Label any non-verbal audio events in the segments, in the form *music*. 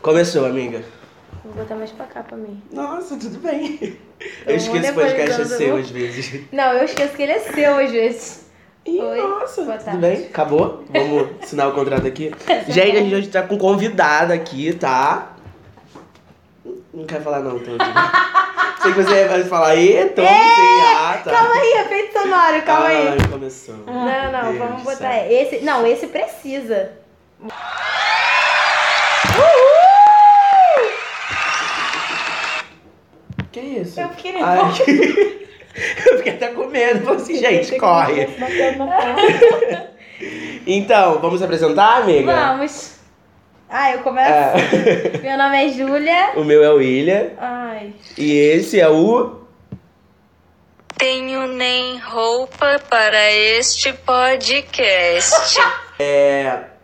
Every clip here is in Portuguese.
Começou, amiga. Vou botar mais pra cá pra mim. Nossa, tudo bem. Tô Eu esqueço que o podcast é seu às vezes. Não, eu esqueço que ele é seu às vezes. Ih, Oi, nossa, boa tudo tarde. bem? Acabou? Vamos assinar o contrato aqui. *laughs* Gente, a gente hoje tá com convidada aqui, tá? Não quer falar não, então. *laughs* Sei que você vai falar, vamos sim, ah, tá. Calma aí, efeito sonoro, calma aí. Ai, começou. Não, não, Deus vamos botar céu. esse. Não, esse precisa. Isso? Eu fiquei Ai, *laughs* Eu fiquei até com medo. Falei assim, gente, corre. *laughs* Então, vamos apresentar, amiga? Vamos. Ah, eu começo. É. *laughs* Meu nome é Júlia. O meu é o William. Ai. E esse é o. Tenho nem roupa para este podcast.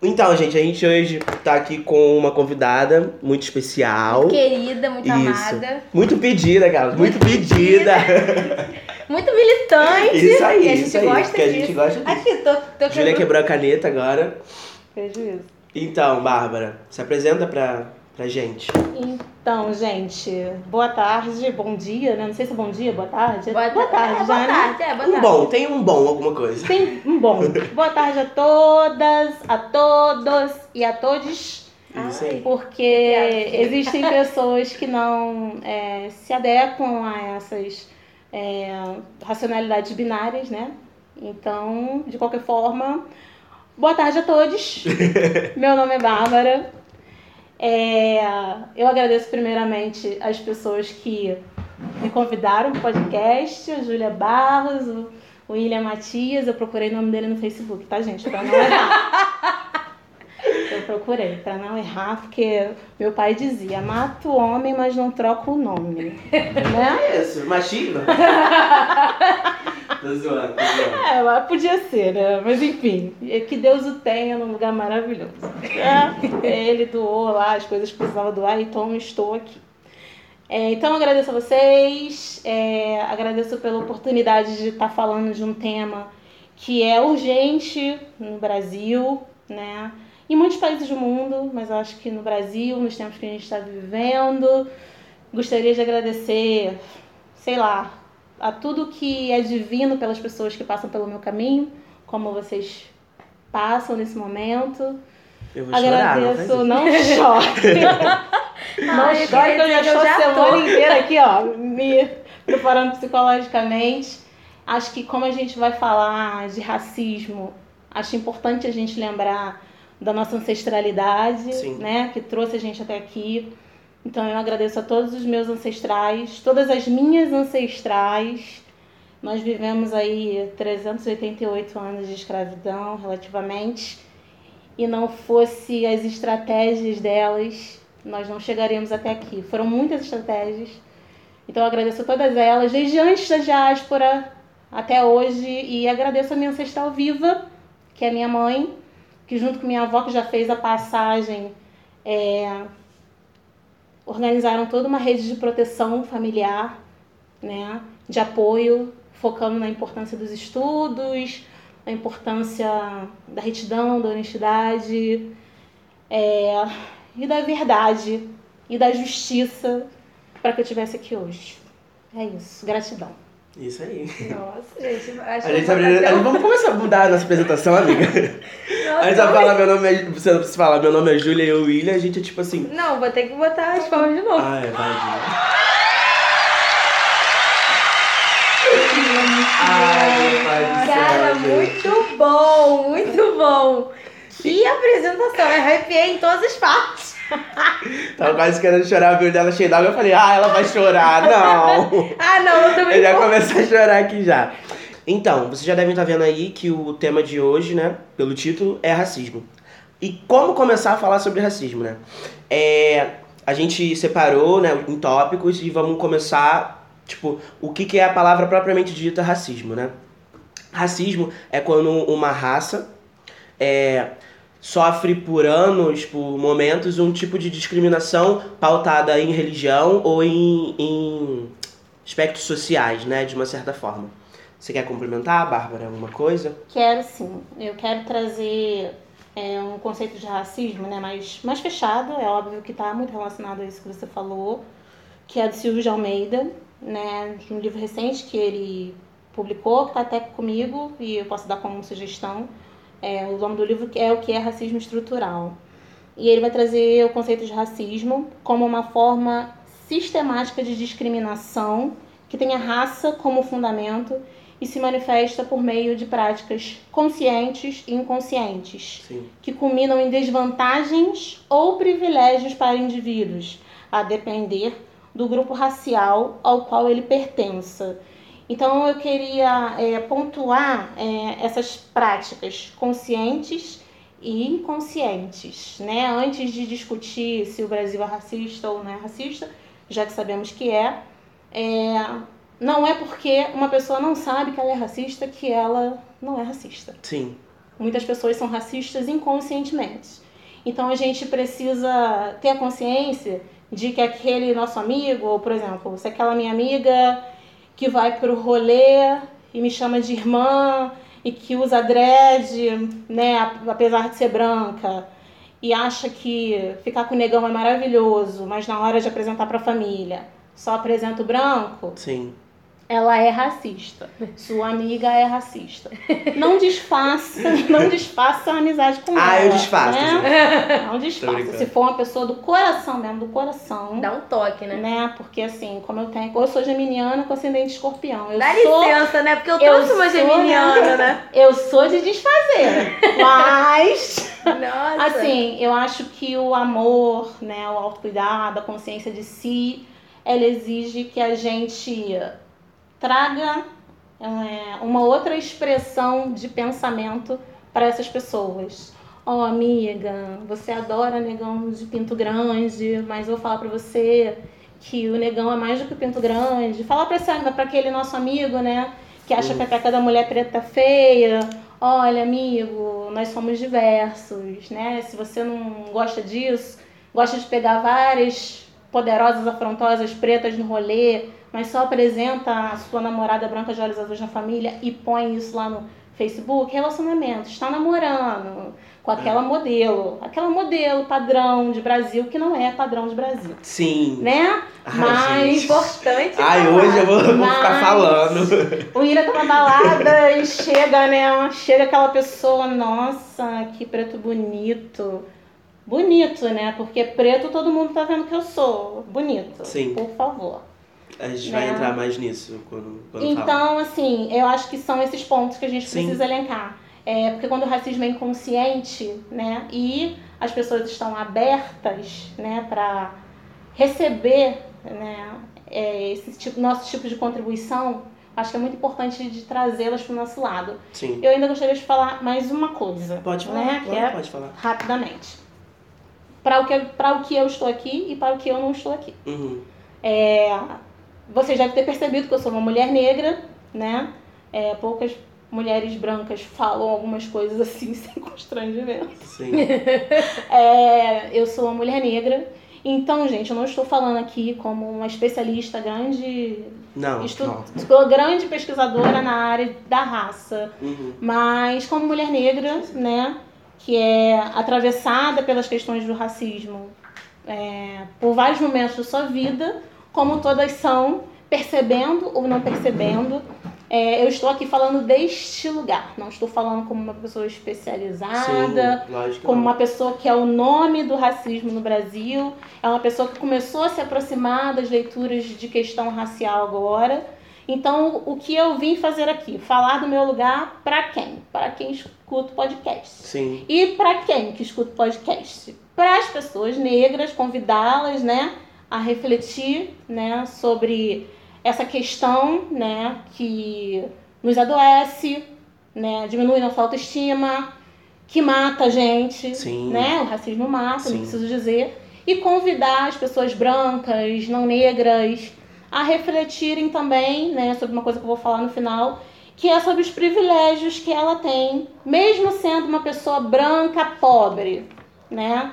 Então, gente, a gente hoje tá aqui com uma convidada muito especial. Querida, muito Isso. amada. Muito pedida, cara. Muito, pedida. Muito militante. Isso aí, que a gente isso aí, gosta que a disso. gente gosta disso. Aqui, tô, tô quebrando- quebrou a caneta agora. Prejuízo. Então, Bárbara, se apresenta pra, pra gente. Então, gente, boa tarde, bom dia, né? Não sei se é bom dia, boa tarde. Boa, tarde, tarde, já, boa né? tarde, é, boa Um tarde. bom, tem um bom, alguma coisa. Tem um bom. *laughs* boa tarde a todas, a todos e a todos, Isso aí. porque existem *laughs* pessoas que não é, se adequam a essas é, racionalidades binárias, né? Então, de qualquer forma, boa tarde a todos. *laughs* Meu nome é Bárbara. É, eu agradeço primeiramente as pessoas que me convidaram para o podcast, a Júlia Barros, o William Matias. Eu procurei o nome dele no Facebook, tá, gente? Para não errar. *laughs* Procurei, para não errar, porque meu pai dizia: mata o homem, mas não troca o nome. *laughs* né? É isso, machismo? *laughs* tô zoando, tô zoando. É, podia ser, né? Mas enfim, é que Deus o tenha num lugar maravilhoso. É, ele doou lá as coisas que precisava doar, então estou aqui. É, então agradeço a vocês, é, agradeço pela oportunidade de estar falando de um tema que é urgente no Brasil, né? Em muitos países do mundo, mas acho que no Brasil, nos tempos que a gente está vivendo, gostaria de agradecer, sei lá, a tudo que é divino pelas pessoas que passam pelo meu caminho, como vocês passam nesse momento. Eu vou chorar, não Agradeço, não chore. *laughs* não chore, que eu já estou a semana tô. inteira aqui, ó, me preparando psicologicamente. Acho que como a gente vai falar de racismo, acho importante a gente lembrar da nossa ancestralidade, Sim. né, que trouxe a gente até aqui. Então eu agradeço a todos os meus ancestrais, todas as minhas ancestrais. Nós vivemos aí 388 anos de escravidão, relativamente, e não fosse as estratégias delas, nós não chegaríamos até aqui. Foram muitas estratégias. Então eu agradeço a todas elas, desde antes da diáspora até hoje, e agradeço a minha ancestral viva, que é minha mãe, que junto com minha avó, que já fez a passagem, é, organizaram toda uma rede de proteção familiar, né, de apoio, focando na importância dos estudos, a importância da retidão, da honestidade é, e da verdade e da justiça para que eu estivesse aqui hoje. É isso, gratidão. Isso aí. Nossa, gente, *laughs* acho A gente tá Vamos começar a mudar a nossa apresentação, amiga. Nossa, A gente vai falar, meu nome é. Você não precisa falar, meu nome é Júlia e eu, William, a gente é tipo assim. Não, vou ter que botar as palmas de novo. Ah, é, vai. Ai, pai céu. Cara, muito bom, muito bom. Que apresentação, eu arrepiei em todas as partes. *laughs* Tava quase querendo chorar, viu dela cheia d'água. Eu falei, ah, ela vai chorar. *laughs* Não. Ah, não, eu Eu também já vou. começo a chorar aqui já. Então, vocês já devem estar vendo aí que o tema de hoje, né, pelo título, é racismo. E como começar a falar sobre racismo, né? É, a gente separou, né, em tópicos e vamos começar, tipo, o que, que é a palavra propriamente dita racismo, né? Racismo é quando uma raça é, sofre por anos, por momentos, um tipo de discriminação pautada em religião ou em, em aspectos sociais, né, de uma certa forma. Você quer complementar, Bárbara, alguma coisa? Quero sim. Eu quero trazer é um conceito de racismo né, mais, mais fechado, é óbvio que está muito relacionado a isso que você falou, que é do Silvio de Almeida, né, de um livro recente que ele publicou, que está até comigo e eu posso dar como sugestão. É, o nome do livro é O que é Racismo Estrutural. E ele vai trazer o conceito de racismo como uma forma sistemática de discriminação que tem a raça como fundamento e se manifesta por meio de práticas conscientes e inconscientes, Sim. que culminam em desvantagens ou privilégios para indivíduos, a depender do grupo racial ao qual ele pertença. Então eu queria é, pontuar é, essas práticas conscientes e inconscientes, né? Antes de discutir se o Brasil é racista ou não é racista, já que sabemos que é, é não é porque uma pessoa não sabe que ela é racista que ela não é racista. Sim. Muitas pessoas são racistas inconscientemente. Então a gente precisa ter a consciência de que aquele nosso amigo, ou por exemplo, se aquela minha amiga que vai pro rolê e me chama de irmã e que usa dread, né, apesar de ser branca, e acha que ficar com o negão é maravilhoso, mas na hora de apresentar para a família só apresenta o branco, Sim. Ela é racista. Sua amiga é racista. Não disfaça, *laughs* não disfaça a amizade com Ah, ela. eu disfaço, Né? Não disfaça. Se for uma pessoa do coração mesmo, do coração. Dá um toque, né? Né? Porque assim, como eu tenho. Eu sou geminiana com ascendente escorpião. Eu Dá sou. licença, né? Porque eu eu trouxe uma sou, geminiana, né? *laughs* Eu sou de desfazer. Mas. *laughs* Nossa. Assim, eu acho que o amor, né, o autocuidado, a consciência de si, ela exige que a gente traga é, uma outra expressão de pensamento para essas pessoas. Ó, amiga, você adora negão de pinto grande, mas eu vou falar pra você que o negão é mais do que o pinto grande. Essa, pra aquele nosso amigo, né, que acha que a peca da mulher preta é feia. Olha, amigo, nós somos diversos, né? Se você não gosta disso, gosta de pegar várias poderosas, afrontosas, pretas no rolê, mas só apresenta a sua namorada branca de olhos azuis na família e põe isso lá no Facebook, relacionamento, está namorando com aquela modelo, aquela modelo padrão de Brasil que não é padrão de Brasil, Sim. né? Ai, Mas gente. Importante. Ai, falar. hoje eu vou, vou ficar falando. o Ira tá na balada *laughs* e chega, né? Chega aquela pessoa, nossa, que preto bonito. Bonito, né? Porque preto todo mundo tá vendo que eu sou. Bonito. Sim. Por favor. A gente vai Né? entrar mais nisso quando, quando. Então, assim, eu acho que são esses pontos que a gente Sim. precisa elencar. É, porque quando o racismo é inconsciente, né, e as pessoas estão abertas, né, para receber, né, é, esse tipo, nosso tipo de contribuição, acho que é muito importante de trazê-las para o nosso lado. Sim. Eu ainda gostaria de falar mais uma coisa. Pode falar, né, pode, é pode falar. rapidamente. Para o, que, para o que eu estou aqui e para o que eu não estou aqui. Uhum. É, vocês devem ter percebido que eu sou uma mulher negra, né? É, poucas mulheres brancas falam algumas coisas assim *laughs* sem constrangimento. Sim. *laughs* É, eu sou uma mulher negra. Então, gente, eu não estou falando aqui como uma especialista grande, Não, estu- não. grande pesquisadora na área da raça, Uhum. mas como mulher negra, né, que é atravessada pelas questões do racismo é, por vários momentos da sua vida, como todas são, percebendo ou não percebendo. É, eu estou aqui falando deste lugar, não estou falando como uma pessoa especializada, Sim, como uma pessoa que é o nome do racismo no Brasil, é uma pessoa que começou a se aproximar das leituras de questão racial agora. Então, o que eu vim fazer aqui? Falar do meu lugar para quem? Para quem escuta o podcast. Sim. E para quem que escuta o podcast? Para as pessoas negras, convidá-las, né, a refletir, né, sobre essa questão, né, que nos adoece, né, diminui nossa autoestima, que mata a gente, Sim. né? O racismo mata, Sim. não preciso dizer. E convidar as pessoas brancas, não negras, a refletirem também, né, sobre uma coisa que eu vou falar no final, que é sobre os privilégios que ela tem, mesmo sendo uma pessoa branca pobre, né?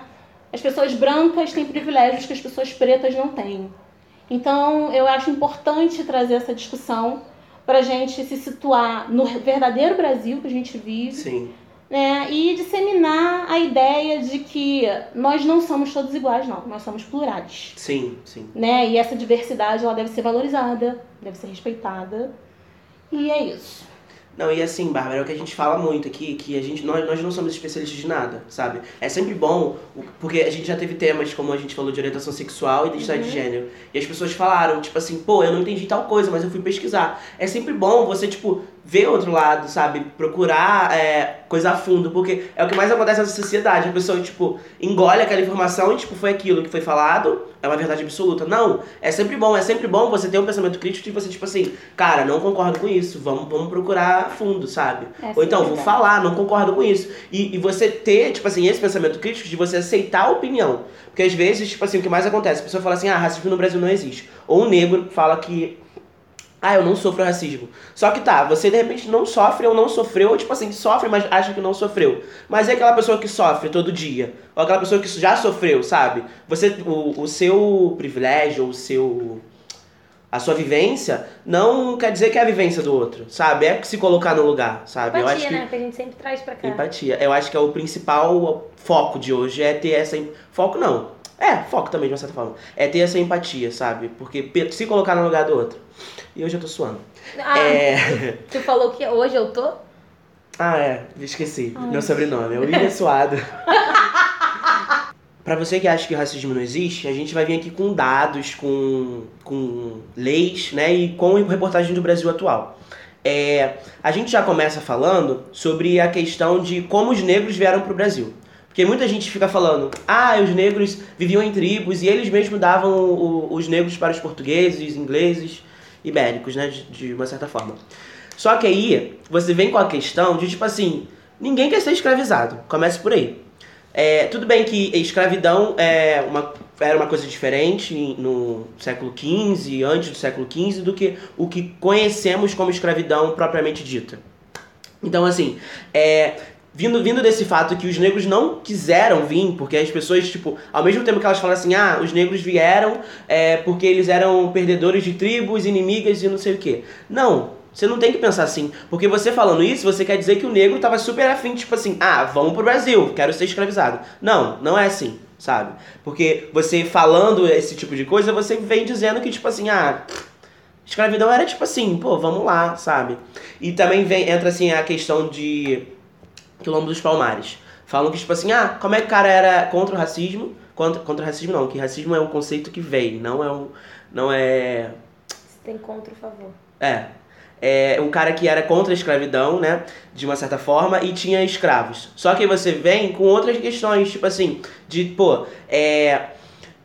As pessoas brancas têm privilégios que as pessoas pretas não têm. Então, eu acho importante trazer essa discussão para a gente se situar no verdadeiro Brasil que a gente vive, Sim. né, e disseminar a ideia de que nós não somos todos iguais, não, nós somos plurais. Sim, sim. Né? E essa diversidade ela deve ser valorizada, deve ser respeitada. E é isso. Não, e assim, Bárbara, é o que a gente fala muito aqui, que a gente, nós, nós não somos especialistas de nada, sabe? É sempre bom, porque a gente já teve temas, como a gente falou, de orientação sexual e identidade de gênero. E as pessoas falaram, tipo assim, pô, eu não entendi tal coisa, mas eu fui pesquisar. É sempre bom você, tipo, ver outro lado, sabe? Procurar é, coisa a fundo, porque é o que mais acontece nessa sociedade. A pessoa, tipo, engole aquela informação e, tipo, foi aquilo que foi falado, é uma verdade absoluta. Não, é sempre bom, é sempre bom você ter um pensamento crítico e você, tipo assim, cara, não concordo com isso, vamos, vamos procurar a fundo, sabe? É Ou então, vou falar, não concordo com isso. E, e você ter, tipo assim, esse pensamento crítico de você aceitar a opinião. Porque às vezes, tipo assim, o que mais acontece? A pessoa fala assim, ah, racismo no Brasil não existe. Ou um negro fala que ah, eu não sofro racismo. Só que tá, você de repente não sofre ou não sofreu, ou tipo assim, sofre, mas acha que não sofreu. Mas é aquela pessoa que sofre todo dia. Ou aquela pessoa que já sofreu, sabe? Você, o, o seu privilégio, o seu. A sua vivência não quer dizer que é a vivência do outro, sabe? É se colocar no lugar, sabe? eu acho Empatia, que né? Que a gente sempre traz pra cá. Empatia. Eu acho que é o principal foco de hoje é ter essa. Foco não. É, foco também, de uma certa forma. É ter essa empatia, sabe? Porque se colocar no lugar do outro. E hoje eu tô suando. Ah, É. *laughs* tu falou que hoje eu tô? Ah, é. Esqueci. Meu sobrenome. É William Suado. *laughs* Pra você que acha que o racismo não existe, a gente vai vir aqui com dados, com, com leis, né? E com reportagem do Brasil atual. É, a gente já começa falando sobre a questão de como os negros vieram pro Brasil. Porque muita gente fica falando, ah, os negros viviam em tribos e eles mesmos davam o- os negros para os portugueses, ingleses, ibéricos, né? De, de uma certa forma. Só que aí você vem com a questão de tipo assim, ninguém quer ser escravizado. Comece por aí. É, tudo bem que escravidão é uma, era uma coisa diferente no século XV, antes do século XV, do que o que conhecemos como escravidão propriamente dita. Então, assim, é, vindo, vindo desse fato que os negros não quiseram vir, porque as pessoas, tipo, ao mesmo tempo que elas falam assim, ah, os negros vieram é, porque eles eram perdedores de tribos, inimigas e não sei o quê. Não, você não tem que pensar assim. Porque você falando isso, você quer dizer que o negro tava super afim, tipo assim, ah, vamos pro Brasil, quero ser escravizado. Não, não é assim, sabe? Porque você falando esse tipo de coisa, você vem dizendo que, tipo assim, ah, escravidão era tipo assim, pô, vamos lá, sabe? E também vem, entra assim a questão de Quilombo dos Palmares. Falam que, tipo assim, ah, como é que o cara era contra o racismo? Contra, contra o racismo não, que racismo é um conceito que veio, não é um. Não é. Se tem contra, por favor. É. É um cara que era contra a escravidão, né? De uma certa forma, e tinha escravos. Só que aí você vem com outras questões, tipo assim, de, pô, é.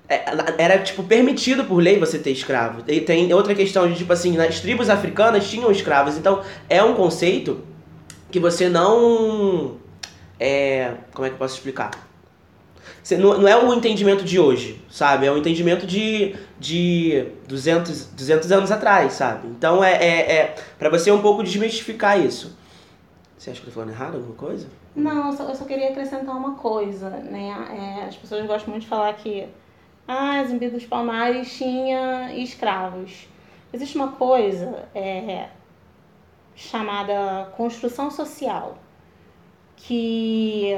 é, Era, tipo, permitido por lei você ter escravo. E tem outra questão de, tipo assim, nas tribos africanas tinham escravos. Então, é um conceito que você não. É. Como é que eu posso explicar? Você, não, não é o entendimento de hoje, sabe? É o entendimento de, de 200, 200 anos atrás, sabe? Então é, é, é para você um pouco desmistificar isso. Você acha que eu tô falando errado alguma coisa? Não, eu só, eu só queria acrescentar uma coisa, né? É, as pessoas gostam muito de falar que ah, Zumbi dos Palmares tinha escravos. Existe uma coisa é, chamada construção social que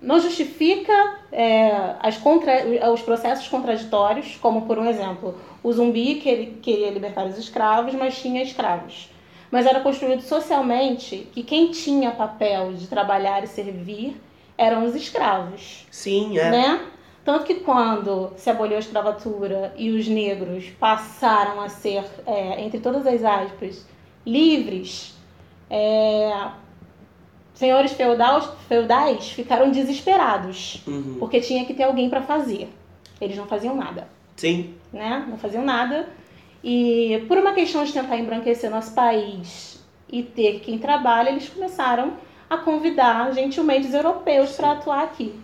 não justifica é, as contra, os processos contraditórios, como por um exemplo, o zumbi que ele queria libertar os escravos, mas tinha escravos. Mas era construído socialmente que quem tinha papel de trabalhar e servir eram os escravos, Sim, é. né? Tanto que quando se aboliu a escravatura e os negros passaram a ser, é, entre todas as aspas, livres, é, senhores feudais, feudais ficaram desesperados, Uhum. porque tinha que ter alguém para fazer. Eles não faziam nada Sim, né? Não faziam nada. E por uma questão de tentar embranquecer nosso país e ter quem trabalha, eles começaram a convidar gentilmente os europeus para atuar aqui.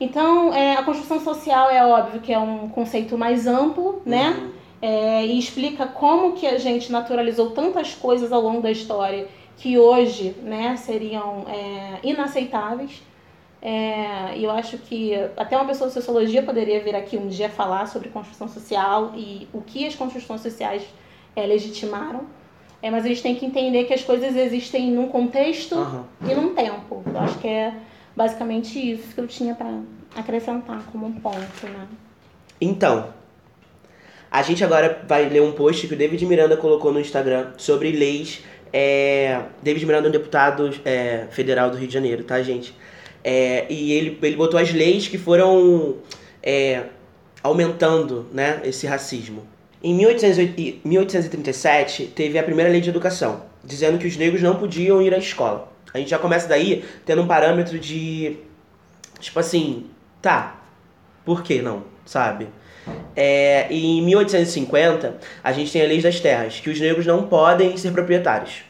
Então, é, a construção social é óbvio que é um conceito mais amplo, né? Uhum. É, e explica como que a gente naturalizou tantas coisas ao longo da história que hoje, né, seriam é, inaceitáveis. É, e eu acho que até uma pessoa de sociologia poderia vir aqui um dia falar sobre construção social e o que as construções sociais é, legitimaram. É, mas a gente tem que entender que as coisas existem num contexto Aham. e num tempo. Eu acho que é basicamente isso que eu tinha para acrescentar como um ponto, né? Então, a gente agora vai ler um post que o David Miranda colocou no Instagram sobre leis. É, David Miranda é um deputado é, federal do Rio de Janeiro, tá, gente? É, e ele, ele botou as leis que foram é, aumentando né, esse racismo. Em 1808 1837, teve a primeira lei de educação, dizendo que os negros não podiam ir à escola. A gente já começa daí tendo um parâmetro de. Tipo assim, tá, por que não, sabe? É, e em 1850, a gente tem a lei das terras, que os negros não podem ser proprietários.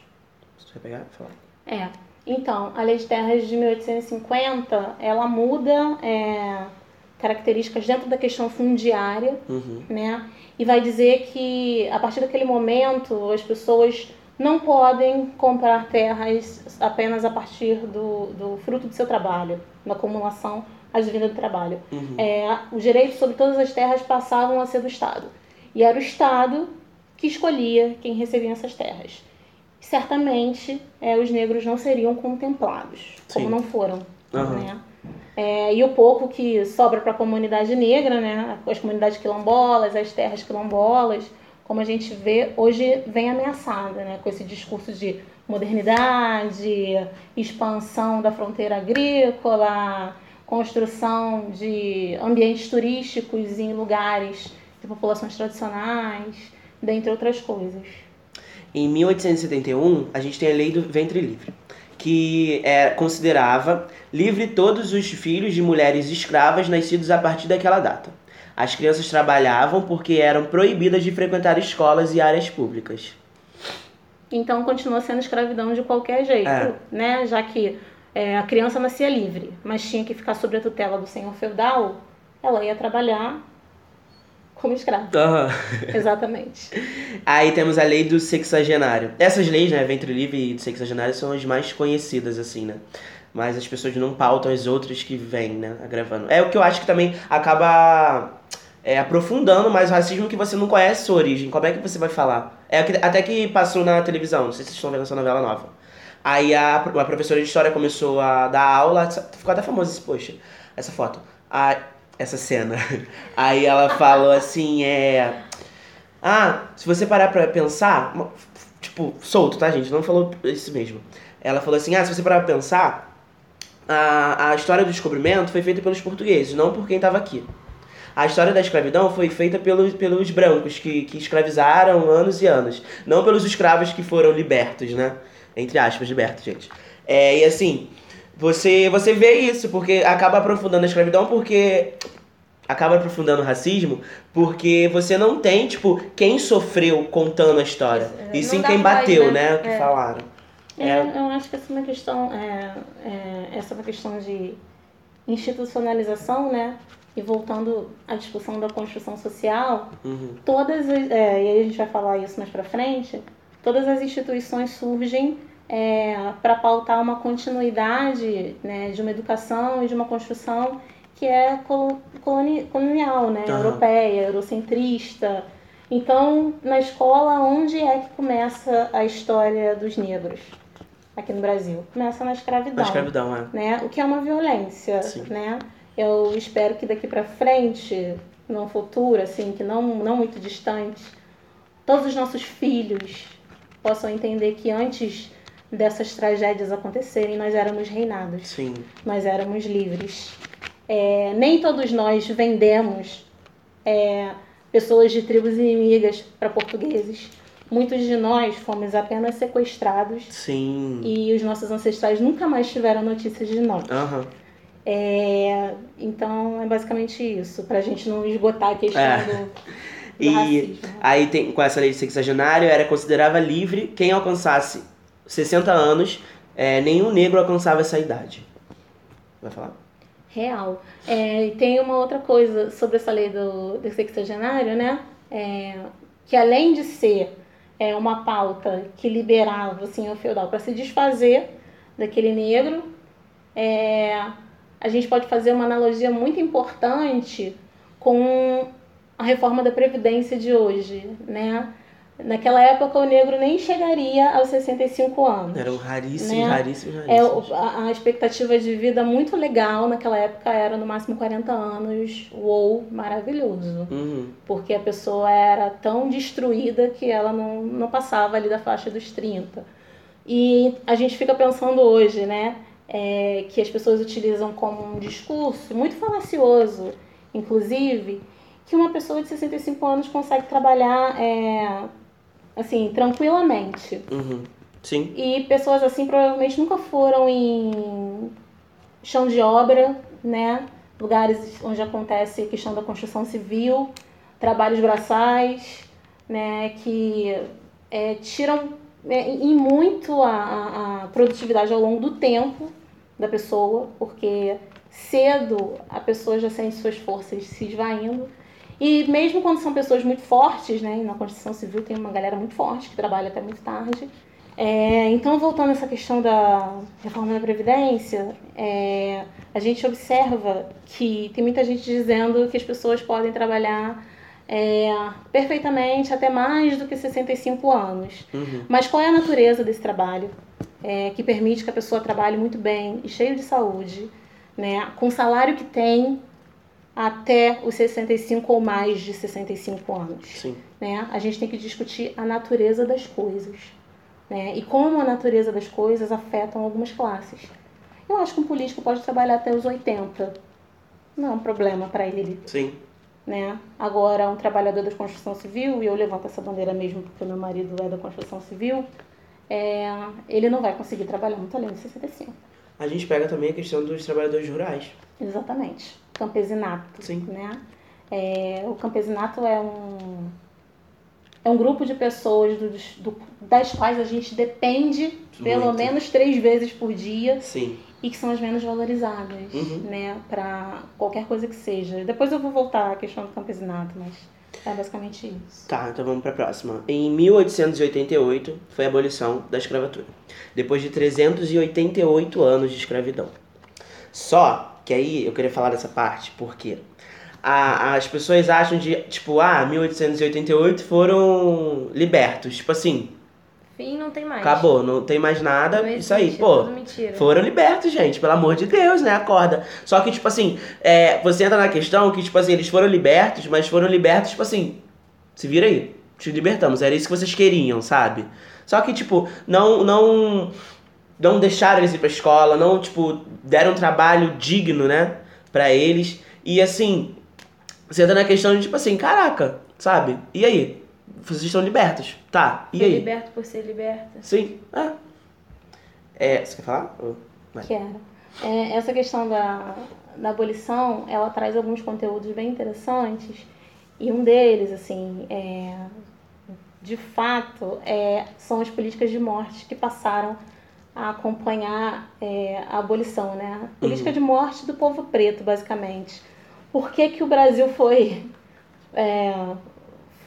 Você vai pegar? Falar. É. Então, a Lei de Terras de 1850, ela muda é, características dentro da questão fundiária, Uhum. né? E vai dizer que a partir daquele momento as pessoas não podem comprar terras apenas a partir do, do fruto do seu trabalho, da acumulação advinda do trabalho. Uhum. É, os direitos sobre todas as terras passavam a ser do Estado. E era o Estado que escolhia quem recebia essas terras. Certamente é, os negros não seriam contemplados, como Sim. não foram. Aham. Né? É, e o pouco que sobra para a comunidade negra, né, as comunidades quilombolas, as terras quilombolas, como a gente vê, hoje vem ameaçada né, com esse discurso de modernidade, expansão da fronteira agrícola, construção de ambientes turísticos em lugares de populações tradicionais, dentre outras coisas. Em 1871, a gente tem a lei do ventre livre, que é, considerava livre todos os filhos de mulheres escravas nascidos a partir daquela data. As crianças trabalhavam porque eram proibidas de frequentar escolas e áreas públicas. Então continua sendo escravidão de qualquer jeito, É. né? Já que é, a criança nascia livre, mas tinha que ficar sob a tutela do senhor feudal, ela ia trabalhar como escrava. *laughs* Exatamente. Aí temos a lei do sexagenário. Essas leis, né, ventre livre e do sexagenário, são as mais conhecidas, assim, né? Mas as pessoas não pautam as outras que vêm, né, agravando. É o que eu acho que também acaba é, aprofundando mais o racismo que você não conhece sua origem. Como é que você vai falar? É até que passou na televisão, não sei se vocês estão vendo essa novela nova. Aí a, a professora de história começou a dar aula, ficou até famoso esse post, essa foto. A, essa cena. *laughs* Aí ela falou assim, é... Ah, se você parar pra pensar, tipo, solto, tá, gente? Não falou isso mesmo. Ela falou assim: ah, se você parar pra pensar, a, a história do descobrimento foi feita pelos portugueses, não por quem tava aqui. A história da escravidão foi feita pelos, pelos brancos, que, que escravizaram anos e anos. Não pelos escravos que foram libertos, né? Entre aspas, libertos, gente. É, e assim, você, você vê isso, porque acaba aprofundando a escravidão, porque acaba aprofundando o racismo porque você não tem, tipo, quem sofreu contando a história. E Não sim quem bateu, né? né? O que É. falaram. É, É. eu acho que essa é uma questão, é, é, essa é uma questão de institucionalização, né? E voltando à discussão da construção social, Uhum. todas as, é, e aí a gente vai falar isso mais pra frente, todas as instituições surgem para pautar uma continuidade né, de uma educação e de uma construção que é colo- coloni- colonial, né, Aham. europeia, eurocentrista. Então, na escola, onde é que começa a história dos negros aqui no Brasil? Começa na escravidão escravidão, é. né? O que é uma violência, Sim. né? Eu espero que daqui pra frente, no futuro, assim, que não, não muito distante, todos os nossos filhos possam entender que antes dessas tragédias acontecerem, nós éramos reinados, Sim. nós éramos livres. É, nem todos nós vendemos é, pessoas de tribos inimigas para portugueses. Muitos de nós fomos apenas sequestrados Sim. e os nossos ancestrais nunca mais tiveram notícias de nós. Aham. É, então é basicamente isso, pra gente não esgotar a questão É. do E racismo. aí tem, com essa lei de sexagenário, era considerava livre quem alcançasse 60 anos, é, nenhum negro alcançava essa idade. Vai falar? Real. É, tem uma outra coisa sobre essa lei do, do sexagenário, né? É, que além de ser é, uma pauta que liberava o senhor feudal para se desfazer daquele negro, é, a gente pode fazer uma analogia muito importante com a reforma da Previdência de hoje, né? Naquela época, o negro nem chegaria aos 65 anos. Eram raríssimos, Né? raríssimos, É, raríssimos. o- a, a expectativa de vida muito legal naquela época era no máximo 40 anos. Uou, maravilhoso. Uhum. Porque a pessoa era tão destruída que ela não, não passava ali da faixa dos 30. E a gente fica pensando hoje, né? é, que as pessoas utilizam como um discurso muito falacioso, inclusive, que uma pessoa de 65 anos consegue trabalhar é, assim, tranquilamente. Uhum. Sim. E pessoas assim provavelmente nunca foram em chão de obra, né? Lugares onde acontece a questão da construção civil, trabalhos braçais, né? Que é, tiram em muito a, a- a produtividade ao longo do tempo da pessoa, porque cedo a pessoa já sente suas forças se esvaindo. E mesmo quando são pessoas muito fortes, né? Na construção civil tem uma galera muito forte que trabalha até muito tarde. É, então, voltando a essa questão da reforma da Previdência, é, a gente observa que tem muita gente dizendo que as pessoas podem trabalhar é, perfeitamente até mais do que 65 anos. Uhum. Mas qual é a natureza desse trabalho? É, que permite que a pessoa trabalhe muito bem e cheio de saúde, né, com o salário que tem até os 65 ou mais de 65 anos Sim. né? A gente tem que discutir a natureza das coisas, né? E como a natureza das coisas afetam algumas classes. Eu acho que um político pode trabalhar até os 80. Não é um problema para ele, Sim. né? Agora, um trabalhador da construção civil, e eu levanto essa bandeira mesmo porque meu marido é da construção civil, é, ele não vai conseguir trabalhar muito além de 65. A gente pega também a questão dos trabalhadores rurais. Exatamente. Campesinato. Sim. Né? É, o campesinato é um, é um grupo de pessoas do- do- das quais a gente depende pelo Muito. menos três vezes por dia Sim. e que são as menos valorizadas, Uhum. né? Para qualquer coisa que seja. Depois eu vou voltar à questão do campesinato, mas é basicamente isso. Tá, então vamos pra próxima. Em 1888 foi a abolição da escravatura. Depois de 388 anos de escravidão. Só que aí eu queria falar dessa parte, porque a- as pessoas acham de, tipo, ah, 1888 foram libertos. Tipo assim, Fim não tem mais. acabou, não tem mais nada, isso aí, existe, pô. É. Foram libertos, gente, pelo amor de Deus, né? Acorda. Só que, tipo assim, é, você entra na questão que, tipo assim, eles foram libertos, mas foram libertos, tipo assim, se vira aí, te libertamos, era isso que vocês queriam, sabe? Só que, tipo, não, não, não deixaram eles ir pra escola, não, tipo, deram um trabalho digno, né, pra eles. E, assim, você entra na questão de, tipo assim, caraca, sabe? E aí? Vocês estão libertos, tá? E aí? liberto por ser liberta. Sim, é. É, você quer falar? Vai. Quero. É, essa questão da, da abolição, ela traz alguns conteúdos bem interessantes. E um deles, assim, é, de fato, é, são as políticas de morte que passaram a acompanhar é, a abolição, né? Política de morte do povo preto, basicamente. Por que, que o Brasil foi, é,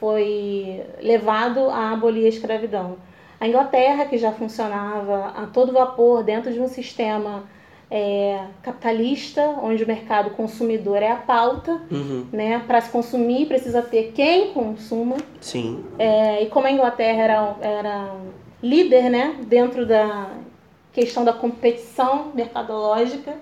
foi levado a abolir a escravidão? A Inglaterra, que já funcionava a todo vapor dentro de um sistema é, capitalista, onde o mercado consumidor é a pauta, Uhum. né? Para se consumir precisa ter quem consuma. Sim. É, e como a Inglaterra era, era líder, né, dentro da questão da competição mercadológica,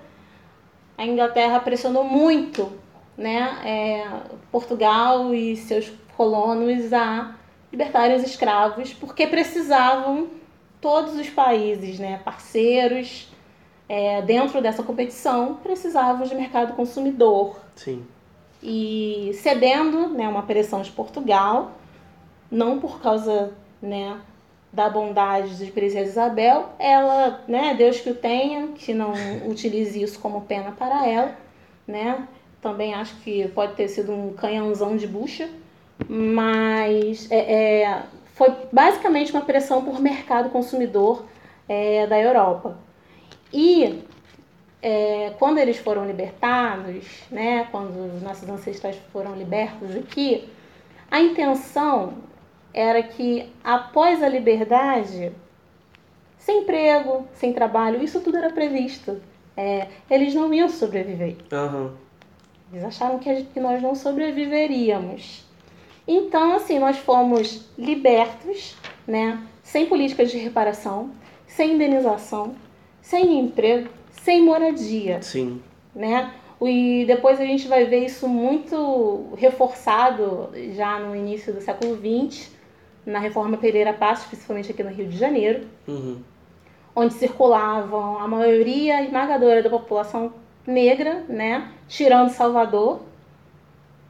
a Inglaterra pressionou muito, né, é, Portugal e seus colonos a libertarem os escravos, porque precisavam todos os países, né, parceiros, é, dentro dessa competição, precisavam de mercado consumidor Sim. e cedendo né, uma pressão de Portugal, não por causa né, da bondade de Princesa Isabel, ela, né, Deus que o tenha, que não *laughs* utilize isso como pena para ela, né? Também acho que pode ter sido um canhãozão de bucha, mas é, é, foi basicamente uma pressão por mercado consumidor é, da Europa. E é, quando eles foram libertados, né, quando os nossos ancestrais foram libertos aqui, a intenção era que após a liberdade, sem emprego, sem trabalho, isso tudo era previsto. É, eles não iam sobreviver. Aham. Eles acharam que, gente- que nós não sobreviveríamos. Então, assim, nós fomos libertos, né? Sem políticas de reparação, sem indenização, sem emprego, sem moradia, Sim. né? E depois a gente vai ver isso muito reforçado já no início do século XX, na reforma Pereira Passos, principalmente aqui no Rio de Janeiro, Uhum. onde circulavam a maioria esmagadora da população negra, né? Tirando Salvador,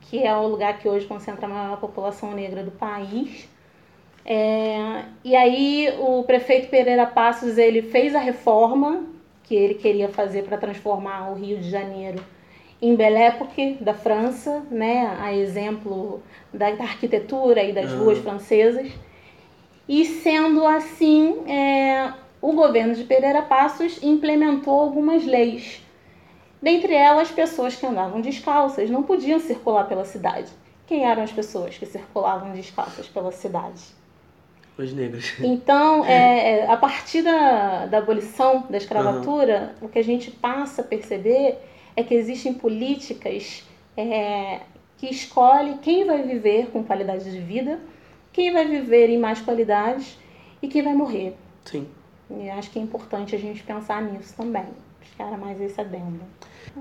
que é o lugar que hoje concentra a maior população negra do país. É, e aí o prefeito Pereira Passos ele fez a reforma que ele queria fazer para transformar o Rio de Janeiro em Belle Époque da França, né? A exemplo da, da arquitetura e das Ah. ruas francesas. E sendo assim, é, o governo de Pereira Passos implementou algumas leis. Dentre elas, pessoas que andavam descalças não podiam circular pela cidade. Quem eram as pessoas que circulavam descalças pela cidade? Os negros. Então, *laughs* é, é, a partir da, da abolição da escravatura, o que a gente passa a perceber é que existem políticas é, que escolhem quem vai viver com qualidade de vida, quem vai viver em mais qualidade e quem vai morrer. Sim. E acho que é importante a gente pensar nisso também. Era mais esse adendo.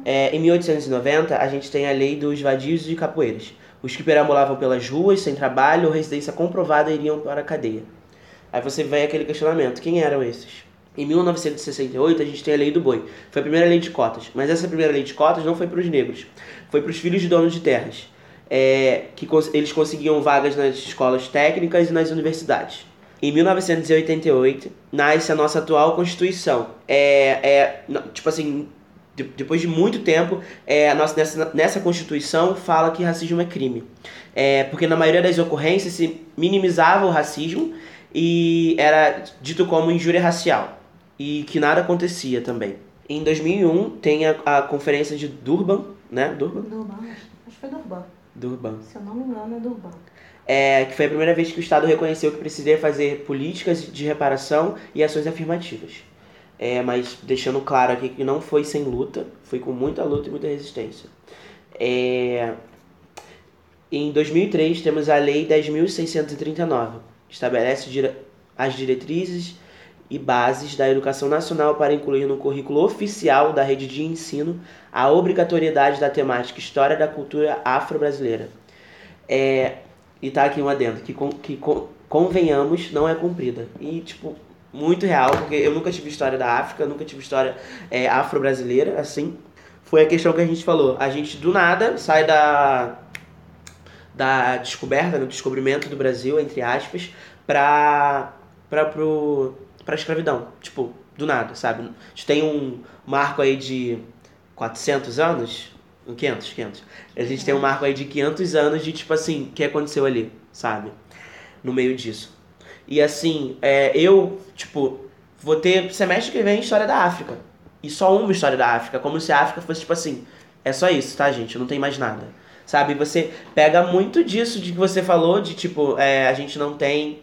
É, em 1890, a gente tem a lei dos vadios e capoeiras. Os que perambulavam pelas ruas, sem trabalho ou residência comprovada, iriam para a cadeia. Aí você vem aquele questionamento: quem eram esses? Em 1968, a gente tem a lei do boi. Foi a primeira lei de cotas. Mas essa primeira lei de cotas não foi para os negros. Foi para os filhos de donos de terras. É, que cons- eles conseguiam vagas nas escolas técnicas e nas universidades. Em 1988, nasce a nossa atual Constituição. É, é, tipo assim, de- depois de muito tempo, é, a nossa, nessa, nessa Constituição fala que racismo é crime. É, porque na maioria das ocorrências se minimizava o racismo e era dito como injúria racial. E que nada acontecia também. Em 2001 tem a, a conferência de Durban, né? Durban? Durban, acho que foi Durban. Durban. Se eu não me engano, é Durban. É, que foi a primeira vez que o Estado reconheceu que precisaria fazer políticas de reparação e ações afirmativas. É, mas deixando claro aqui que não foi sem luta, foi com muita luta e muita resistência. É, em 2003 temos a Lei 10.639, que estabelece as diretrizes e bases da educação nacional para incluir no currículo oficial da rede de ensino a obrigatoriedade da temática História da Cultura Afro-Brasileira. É, e tá aqui um adendo, que, con- que con- convenhamos, não é cumprida. E, tipo, muito real, porque eu nunca tive história da África, nunca tive história é, afro-brasileira, assim. Foi a questão que a gente falou. A gente, do nada, sai da, da descoberta, do descobrimento do Brasil, entre aspas, pra, pra, pro, pra escravidão. Tipo, do nada, sabe? A gente tem um marco aí de 400 anos, 500, 500. A gente tem um marco aí de 500 anos de, tipo assim, o que aconteceu ali, sabe? No meio disso. E assim, é, eu, tipo, vou ter semestre que vem História da África. E só uma História da África, como se a África fosse, tipo assim, é só isso, tá, gente? Não tem mais nada. Sabe? Você pega muito disso de que você falou, de tipo, é, a gente não tem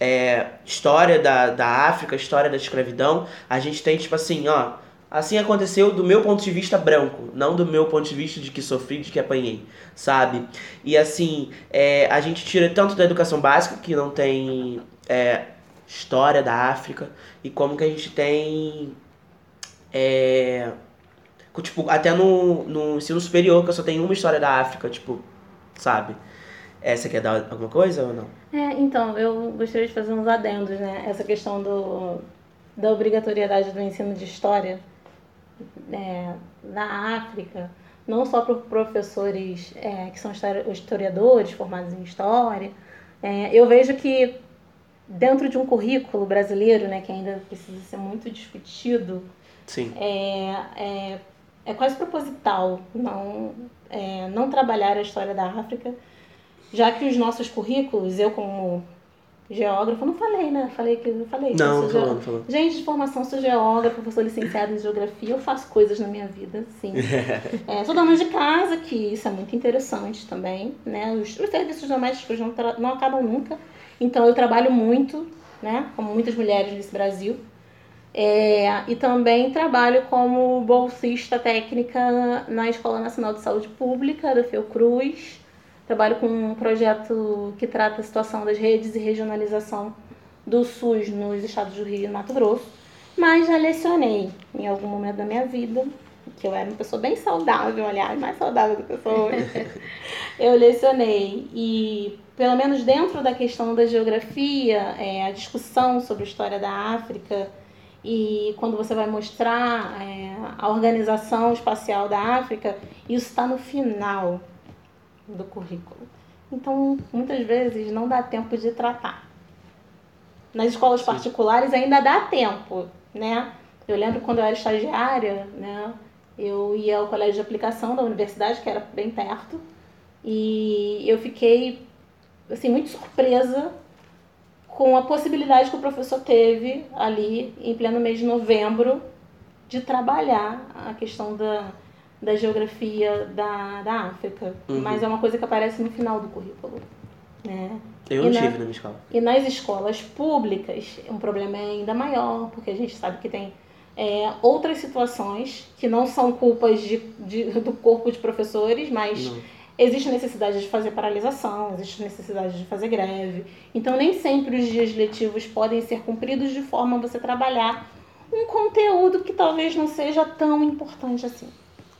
é, história da, da África, história da escravidão. A gente tem, tipo assim, ó, assim aconteceu do meu ponto de vista branco, não do meu ponto de vista de que sofri, de que apanhei, sabe? E assim, é, a gente tira tanto da educação básica, que não tem é, história da África, e como que a gente tem. É, tipo, até no, no ensino superior, que eu só tenho uma história da África, tipo, sabe? Você quer dar alguma coisa ou não? É, então, eu gostaria de fazer uns adendos, né? Essa questão do, da obrigatoriedade do ensino de história é, na África, não só para professores é, que são histori- historiadores formados em história. É, eu vejo que dentro de um currículo brasileiro, né, que ainda precisa ser muito discutido, Sim. é, é, é quase proposital não, é, não trabalhar a história da África, já que os nossos currículos, eu como geógrafo, não falei, né? Falei que eu falei. Não, sou falou, não falou. Gente, de formação, sou geógrafa, sou licenciada em geografia, eu faço coisas na minha vida, sim. *laughs* É, sou dona de casa, que isso é muito interessante também, né? Os, os serviços domésticos não, não acabam nunca, então eu trabalho muito, né? Como muitas mulheres nesse Brasil. É, e também trabalho como bolsista técnica na Escola Nacional de Saúde Pública, da Fiocruz. Trabalho com um projeto que trata a situação das redes e regionalização do SUS nos estados do Rio e Mato Grosso. Mas já lecionei em algum momento da minha vida, que eu era uma pessoa bem saudável, aliás, mais saudável do que eu sou hoje. *laughs* eu lecionei e pelo menos dentro da questão da geografia, é, a discussão sobre a história da África e quando você vai mostrar é, a organização espacial da África, isso está no final do currículo. Então, muitas vezes não dá tempo de tratar. Nas escolas particulares ainda dá tempo, né? Eu lembro quando eu era estagiária, né? Eu ia ao colégio de aplicação da universidade, que era bem perto, e eu fiquei assim muito surpresa com a possibilidade que o professor teve ali em pleno mês de novembro de trabalhar a questão da, da geografia da, da África. Uhum. Mas é uma coisa que aparece no final do currículo. Né? Eu E não tive na minha escola. E nas escolas públicas, um problema é ainda maior, porque a gente sabe que tem é, outras situações que não são culpas de, de- do corpo de professores, mas Não. existe necessidade de fazer paralisação, existe necessidade de fazer greve. Então, nem sempre os dias letivos podem ser cumpridos de forma a você trabalhar um conteúdo que talvez não seja tão importante assim,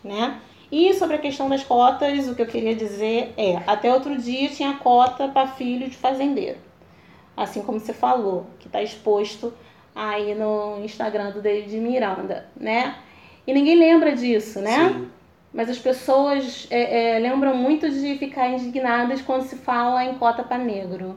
né? E sobre a questão das cotas, o que eu queria dizer é, até outro dia tinha cota para filho de fazendeiro. Assim como você falou, que está exposto aí no Instagram do David Miranda, né? E ninguém lembra disso, né? Sim. Mas as pessoas é, é, lembram muito de ficar indignadas quando se fala em cota para negro.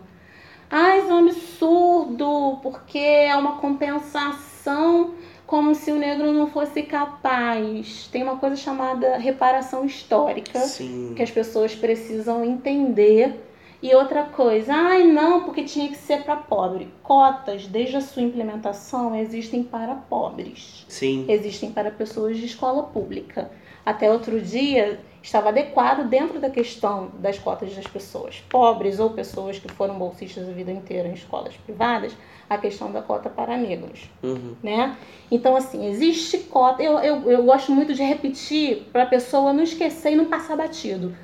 Ah, isso é um absurdo, porque é uma compensação como se o negro não fosse capaz. Tem uma coisa chamada reparação histórica Sim. que as pessoas precisam entender. E outra coisa, ai não, porque tinha que ser para pobre. Cotas, desde a sua implementação, existem para pobres Sim. existem para pessoas de escola pública. Até outro dia estava adequado dentro da questão das cotas das pessoas pobres ou pessoas que foram bolsistas a vida inteira em escolas privadas, a questão da cota para negros, Uhum. né? Então, assim, existe cota. Eu, eu, eu gosto muito de repetir para a pessoa não esquecer e não passar batido.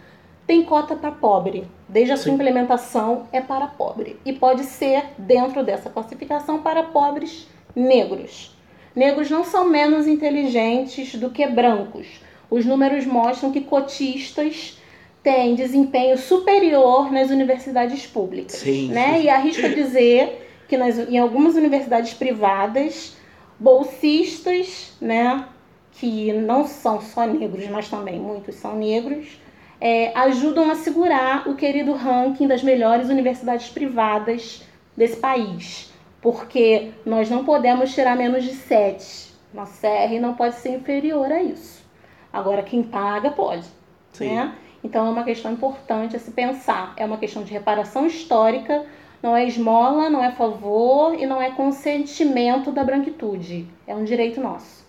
Tem cota para pobre. Desde a sua Sim. implementação é para pobre. E pode ser, dentro dessa classificação, para pobres negros. Negros não são menos inteligentes do que brancos. Os números mostram que cotistas têm desempenho superior nas universidades públicas. Sim. Né? E arrisco dizer que nas, em algumas universidades privadas, bolsistas, né, que não são só negros, mas também muitos são negros, é, ajudam a segurar o querido ranking das melhores universidades privadas desse país. Porque nós não podemos tirar menos de 7. Nossa CR não pode ser inferior a isso. Agora, quem paga pode. Sim. Né? Então, é uma questão importante a se pensar. É uma questão de reparação histórica, não é esmola, não é favor e não é consentimento da branquitude. É um direito nosso.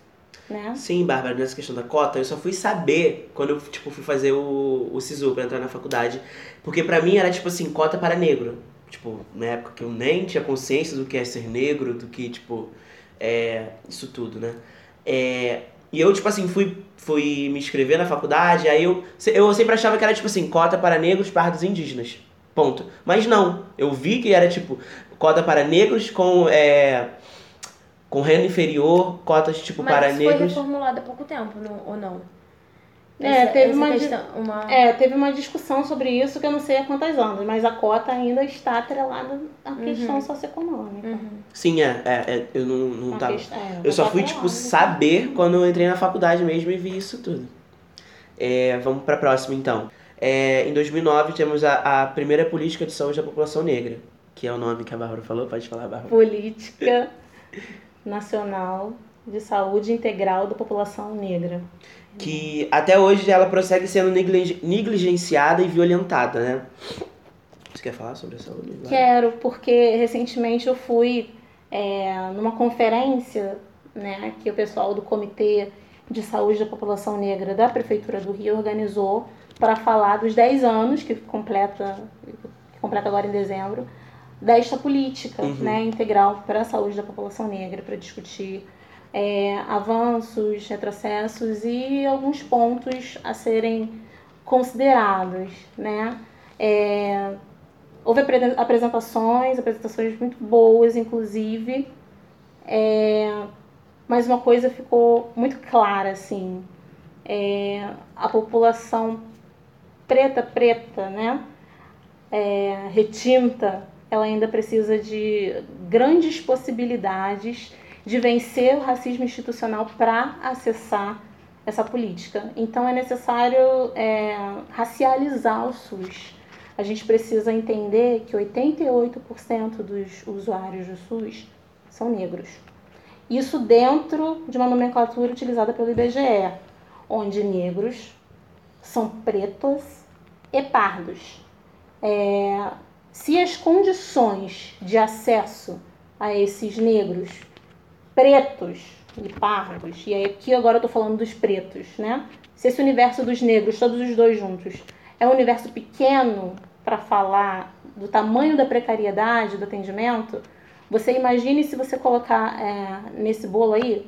Né? Sim, Bárbara, nessa questão da cota, eu só fui saber quando eu, tipo, fui fazer o, o SISU pra entrar na faculdade. Porque pra mim era, tipo assim, cota para negro. Tipo, na época que eu nem tinha consciência do que é ser negro, do que, tipo, é, isso tudo, né? É, e eu, tipo assim, fui, fui me inscrever na faculdade, aí eu, eu sempre achava que era, tipo assim, cota para negros, pardos e indígenas. Ponto. Mas não, eu vi que era, tipo, cota para negros com, é, com renda inferior, cotas, tipo, Mas para isso foi negros. reformulado há pouco tempo, não- ou não? É, teve uma di- questão, uma... É, teve uma discussão sobre isso que eu não sei há quantos anos, mas a cota ainda está atrelada à questão socioeconômica. Uhum. Sim, é, é, é, eu não, não Uma tava. questão- é, Eu só tá fui, tipo, saber quando eu entrei na faculdade mesmo e vi isso tudo. É, vamos pra próxima, então. É, em 2009, temos a, a primeira política de saúde da população negra, que é o nome que a Bárbara falou. Pode falar, Bárbara. Política Nacional de Saúde Integral da População Negra. Que até hoje ela prossegue sendo negli- negligenciada e violentada, né? Você quer falar sobre a saúde? Bárbara? Quero, porque recentemente eu fui é, numa conferência né, que o pessoal do Comitê de Saúde da População Negra da Prefeitura do Rio organizou para falar dos 10 anos, que completa, que completa agora em dezembro, desta política Uhum. né, integral para a saúde da população negra, para discutir é, avanços, retrocessos e alguns pontos a serem considerados, né? É, houve apre- apresentações, apresentações muito boas, inclusive. É, mas uma coisa ficou muito clara, assim. É, a população preta, preta, né? É, retinta, ela ainda precisa de grandes possibilidades de vencer o racismo institucional para acessar essa política. Então é necessário é, racializar o SUS. A gente precisa entender que 88% dos usuários do SUS são negros. Isso dentro de uma nomenclatura utilizada pelo IBGE, onde negros são pretos e pardos. É, se as condições de acesso a esses negros pretos e pardos, e aqui agora eu tô falando dos pretos, né? Se esse universo dos negros, todos os dois juntos, é um universo pequeno para falar do tamanho da precariedade do atendimento, você imagine se você colocar é, nesse bolo aí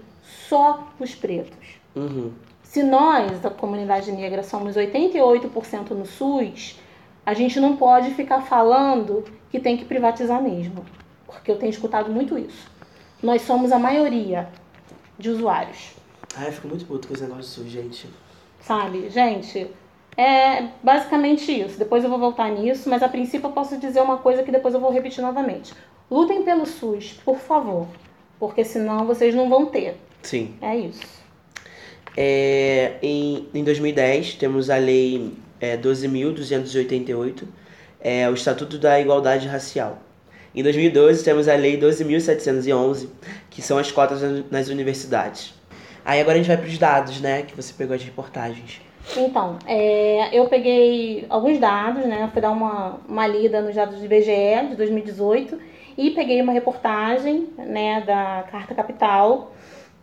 só os pretos. Uhum. Se nós, da comunidade negra, somos 88% no SUS, a gente não pode ficar falando que tem que privatizar mesmo. Porque eu tenho escutado muito isso. Nós somos a maioria de usuários, Ai, eu fico muito puto com esse negócio do SUS, gente. sabe? Gente, é basicamente isso. Depois eu vou voltar nisso, mas a princípio eu posso dizer uma coisa que depois eu vou repetir novamente. Lutem pelo SUS, por favor. Porque senão vocês não vão ter. Sim. É isso. É, em, em 2010, temos a Lei é, 12.288, é, o Estatuto da Igualdade Racial. Em 2012, temos a Lei 12.711, que são as cotas nas universidades. Aí agora a gente vai para os dados, né, que você pegou as reportagens. Então, é, eu peguei alguns dados, né? Fui dar uma, uma lida nos dados do IBGE de 2018 e peguei uma reportagem, né, da Carta Capital.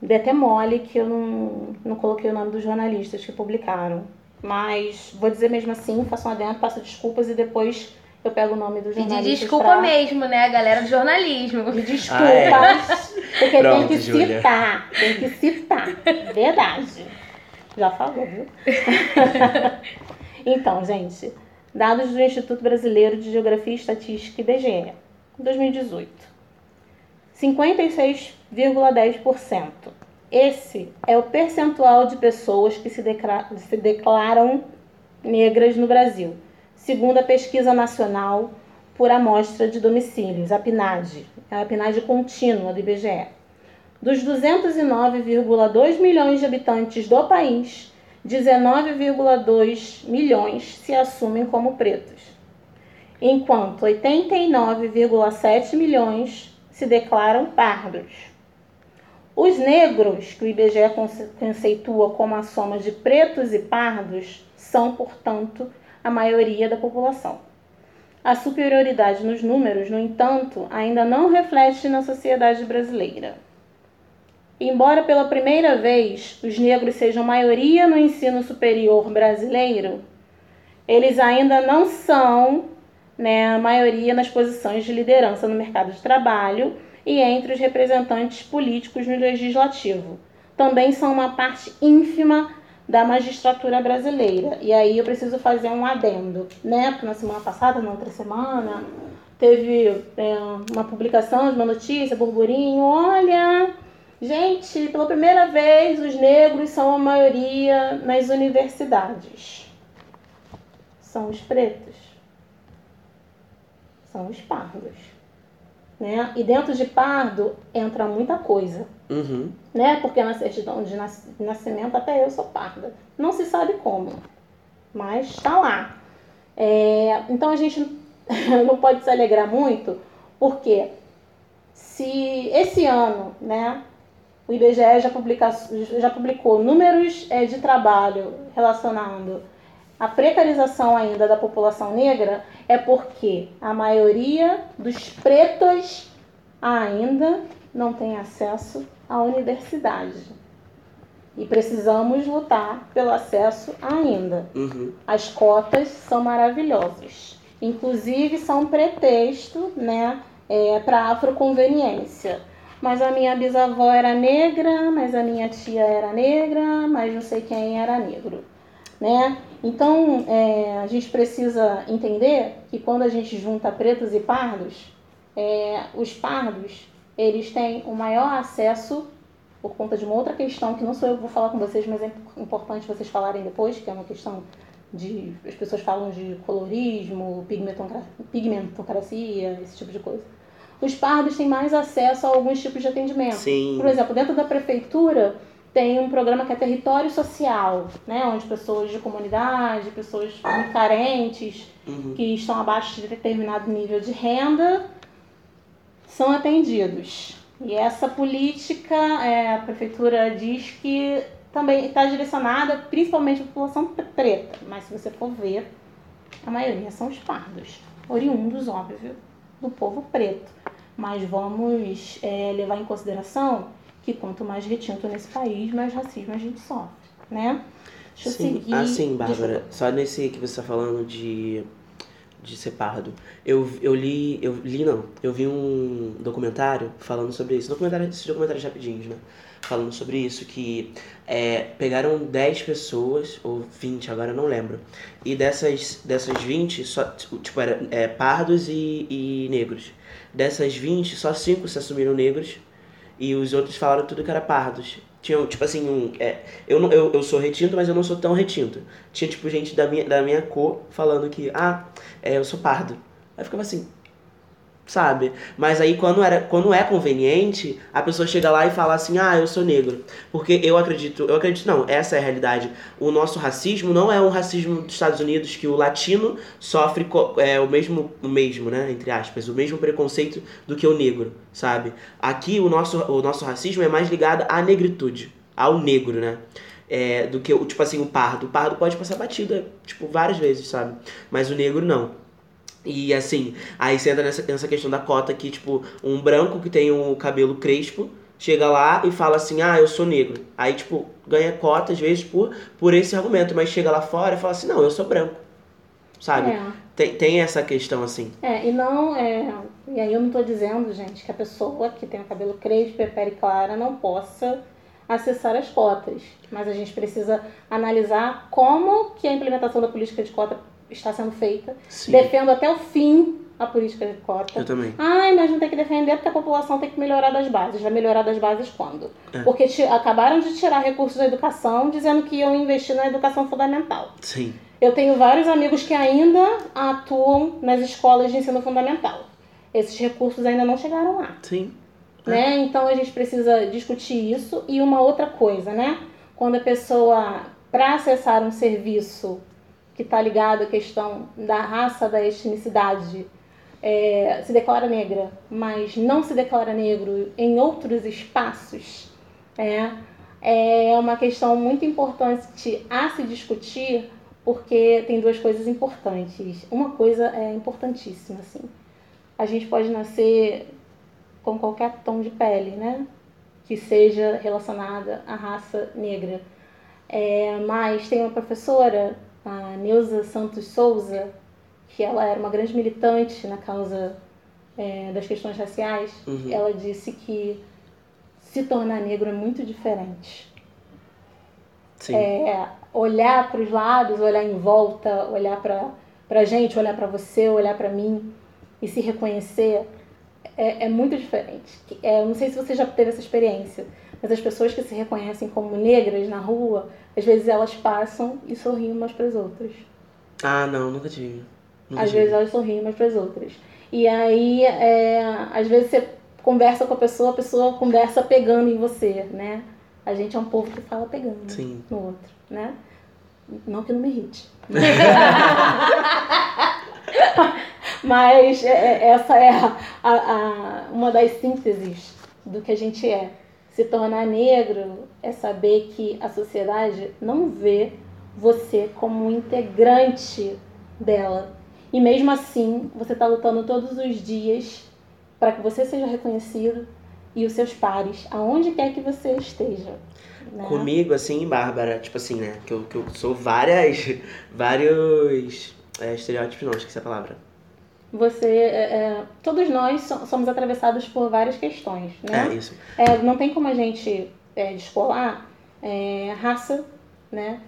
Dei até mole que eu não, não coloquei o nome dos jornalistas que publicaram. Mas vou dizer mesmo assim, faço um adendo, passo desculpas e depois eu pego o nome dos Pedir jornalistas. desculpa pra... mesma, né, a galera do jornalismo. Me desculpa. Ah, é? Porque Pronto, tem que Júlia. citar. Tem que citar. Verdade. Já falou, viu? *laughs* então, gente. Dados do Instituto Brasileiro de Geografia e Estatística, IBGE. 2018. 56,10%. Esse é o percentual de pessoas que se declaram negras no Brasil, segundo a pesquisa nacional por amostra de domicílios, a PNAD, é a PNAD contínua do IBGE. Dos 209,2 milhões de habitantes do país, 19,2 milhões se assumem como pretos, enquanto 89,7 milhões se declaram pardos. Os negros, que o IBGE conce- conceitua como a soma de pretos e pardos, são, portanto, a maioria da população. A superioridade nos números, no entanto, ainda não reflete na sociedade brasileira. Embora pela primeira vez os negros sejam maioria no ensino superior brasileiro, eles ainda não são né, a maioria nas posições de liderança no mercado de trabalho e entre os representantes políticos no legislativo. Também são uma parte ínfima da magistratura brasileira. E aí eu preciso fazer um adendo, né? Porque na semana passada, na outra semana, teve é, uma publicação de uma notícia, burburinho, olha, gente, pela primeira vez os negros são a maioria nas universidades. São os pretos. São os pardos. Né? E dentro de pardo entra muita coisa Uhum. né? Porque na certidão de nas- nascimento até eu sou parda. Não se sabe como, mas está lá. É, então a gente *laughs* não pode se alegrar muito, porque se esse ano, né, o IBGE já, publica, já publicou números é, de trabalho relacionando a precarização ainda da população negra, é porque a maioria dos pretos ainda não tem acesso à universidade. E precisamos lutar pelo acesso ainda. Uhum. As cotas são maravilhosas. Inclusive são pretexto né, é, para afroconveniência. Mas a minha bisavó era negra, mas a minha tia era negra, mas não sei quem era negro. Né? Então, é, a gente precisa entender que quando a gente junta pretos e pardos, é, os pardos, eles têm o maior acesso por conta de uma outra questão que não sou eu que vou falar com vocês, mas é importante vocês falarem depois, que é uma questão de as pessoas falam de colorismo, pigmentocracia, esse tipo de coisa. Os pardos têm mais acesso a alguns tipos de atendimento. Sim. Por exemplo, dentro da prefeitura tem um programa que é território social, né, onde pessoas de comunidade, pessoas muito carentes, Uhum. que estão abaixo de determinado nível de renda, são atendidos. E essa política, é, a prefeitura diz que também está direcionada principalmente à população preta, mas se você for ver, a maioria são os pardos, oriundos, óbvio, do povo preto. Mas vamos é, levar em consideração que quanto mais retinto nesse país, mais racismo a gente sofre, né? Deixa eu Sim, seguir. assim, Bárbara, Desculpa. só nesse que você tá falando de, de ser pardo. Eu, eu li, eu li não, eu vi um documentário falando sobre isso. Documentário, esses documentários rapidinhos, né? Falando sobre isso, que é, pegaram 10 pessoas, ou 20, agora eu não lembro. E dessas, dessas 20, só, tipo, era é, pardos e, e negros. Dessas 20, só 5 se assumiram negros e os outros falaram tudo que era pardos. Tinha, tipo assim, um, é, eu, não, eu, eu sou retinto, mas eu não sou tão retinto. Tinha, tipo, gente da minha, da minha cor falando que, ah, é, eu sou pardo. Aí eu ficava assim, sabe? Mas aí quando, era, quando é conveniente, a pessoa chega lá e fala assim, ah, eu sou negro. Porque eu acredito, eu acredito, não, essa é a realidade. O nosso racismo não é um racismo dos Estados Unidos que o latino sofre é, o mesmo, o mesmo, né, entre aspas, o mesmo preconceito do que o negro, sabe? Aqui o nosso, o nosso racismo é mais ligado à negritude, ao negro, né? É, do que o, tipo assim, o pardo. O pardo pode passar batida, tipo, várias vezes, sabe? Mas o negro não. E assim, aí você entra nessa, nessa questão da cota que, tipo, um branco que tem o cabelo crespo chega lá e fala assim, ah, eu sou negro. Aí, tipo, ganha cota, às vezes, por, por esse argumento, mas chega lá fora e fala assim, não, eu sou branco. Sabe? É. Tem, tem essa questão assim. É, e não é. E aí eu não tô dizendo, gente, que a pessoa que tem o cabelo crespo e a pele clara não possa acessar as cotas. Mas a gente precisa analisar como que a implementação da política de cota está sendo feita. Sim. Defendo até o fim a política de cota. Eu também. Ai, mas não tem que defender porque a população tem que melhorar das bases. Vai melhorar das bases quando? É. Porque ti- acabaram de tirar recursos da educação dizendo que iam investir na educação fundamental. Sim. Eu tenho vários amigos que ainda atuam nas escolas de ensino fundamental. Esses recursos ainda não chegaram lá, Sim. né? Então a gente precisa discutir isso e uma outra coisa, né? Quando a pessoa para acessar um serviço que está ligado à questão da raça, da etnicidade, é, se declara negra, mas não se declara negro em outros espaços, é, é uma questão muito importante a se discutir, porque tem duas coisas importantes. Uma coisa é importantíssima, assim. A gente pode nascer com qualquer tom de pele, né? Que seja relacionada à raça negra. É, mas tem uma professora, a Neuza Santos Souza, que ela era uma grande militante na causa é, das questões raciais. Uhum. Ela disse que se tornar negro é muito diferente. Sim. É, olhar para os lados, olhar em volta, olhar para a gente, olhar para você, olhar para mim e se reconhecer é, é muito diferente. É, eu não sei se você já teve essa experiência, mas as pessoas que se reconhecem como negras na rua, às vezes elas passam e sorriem umas para as outras. Ah, não, nunca tive. Nunca Às tive. vezes elas sorriem umas para as outras. E aí, é, às vezes você conversa com a pessoa, a pessoa conversa pegando em você, né? A gente é um povo que fala pegando Sim. no outro, né? Não que não me irrite. *laughs* *laughs* Mas é- é- essa é a, a- uma das sínteses do que a gente é. Se tornar negro é saber que a sociedade não vê você como um integrante dela. E mesmo assim, você está lutando todos os dias para que você seja reconhecido e os seus pares, aonde quer que você esteja. né? Comigo, assim, Bárbara, tipo assim, né? Que eu, que eu sou várias. *laughs* vários. É, estereótipos, não, esqueci a palavra. Você, é, é, todos nós so- somos atravessados por várias questões, né? É, isso. É, não tem como a gente é, descolar é, raça, né,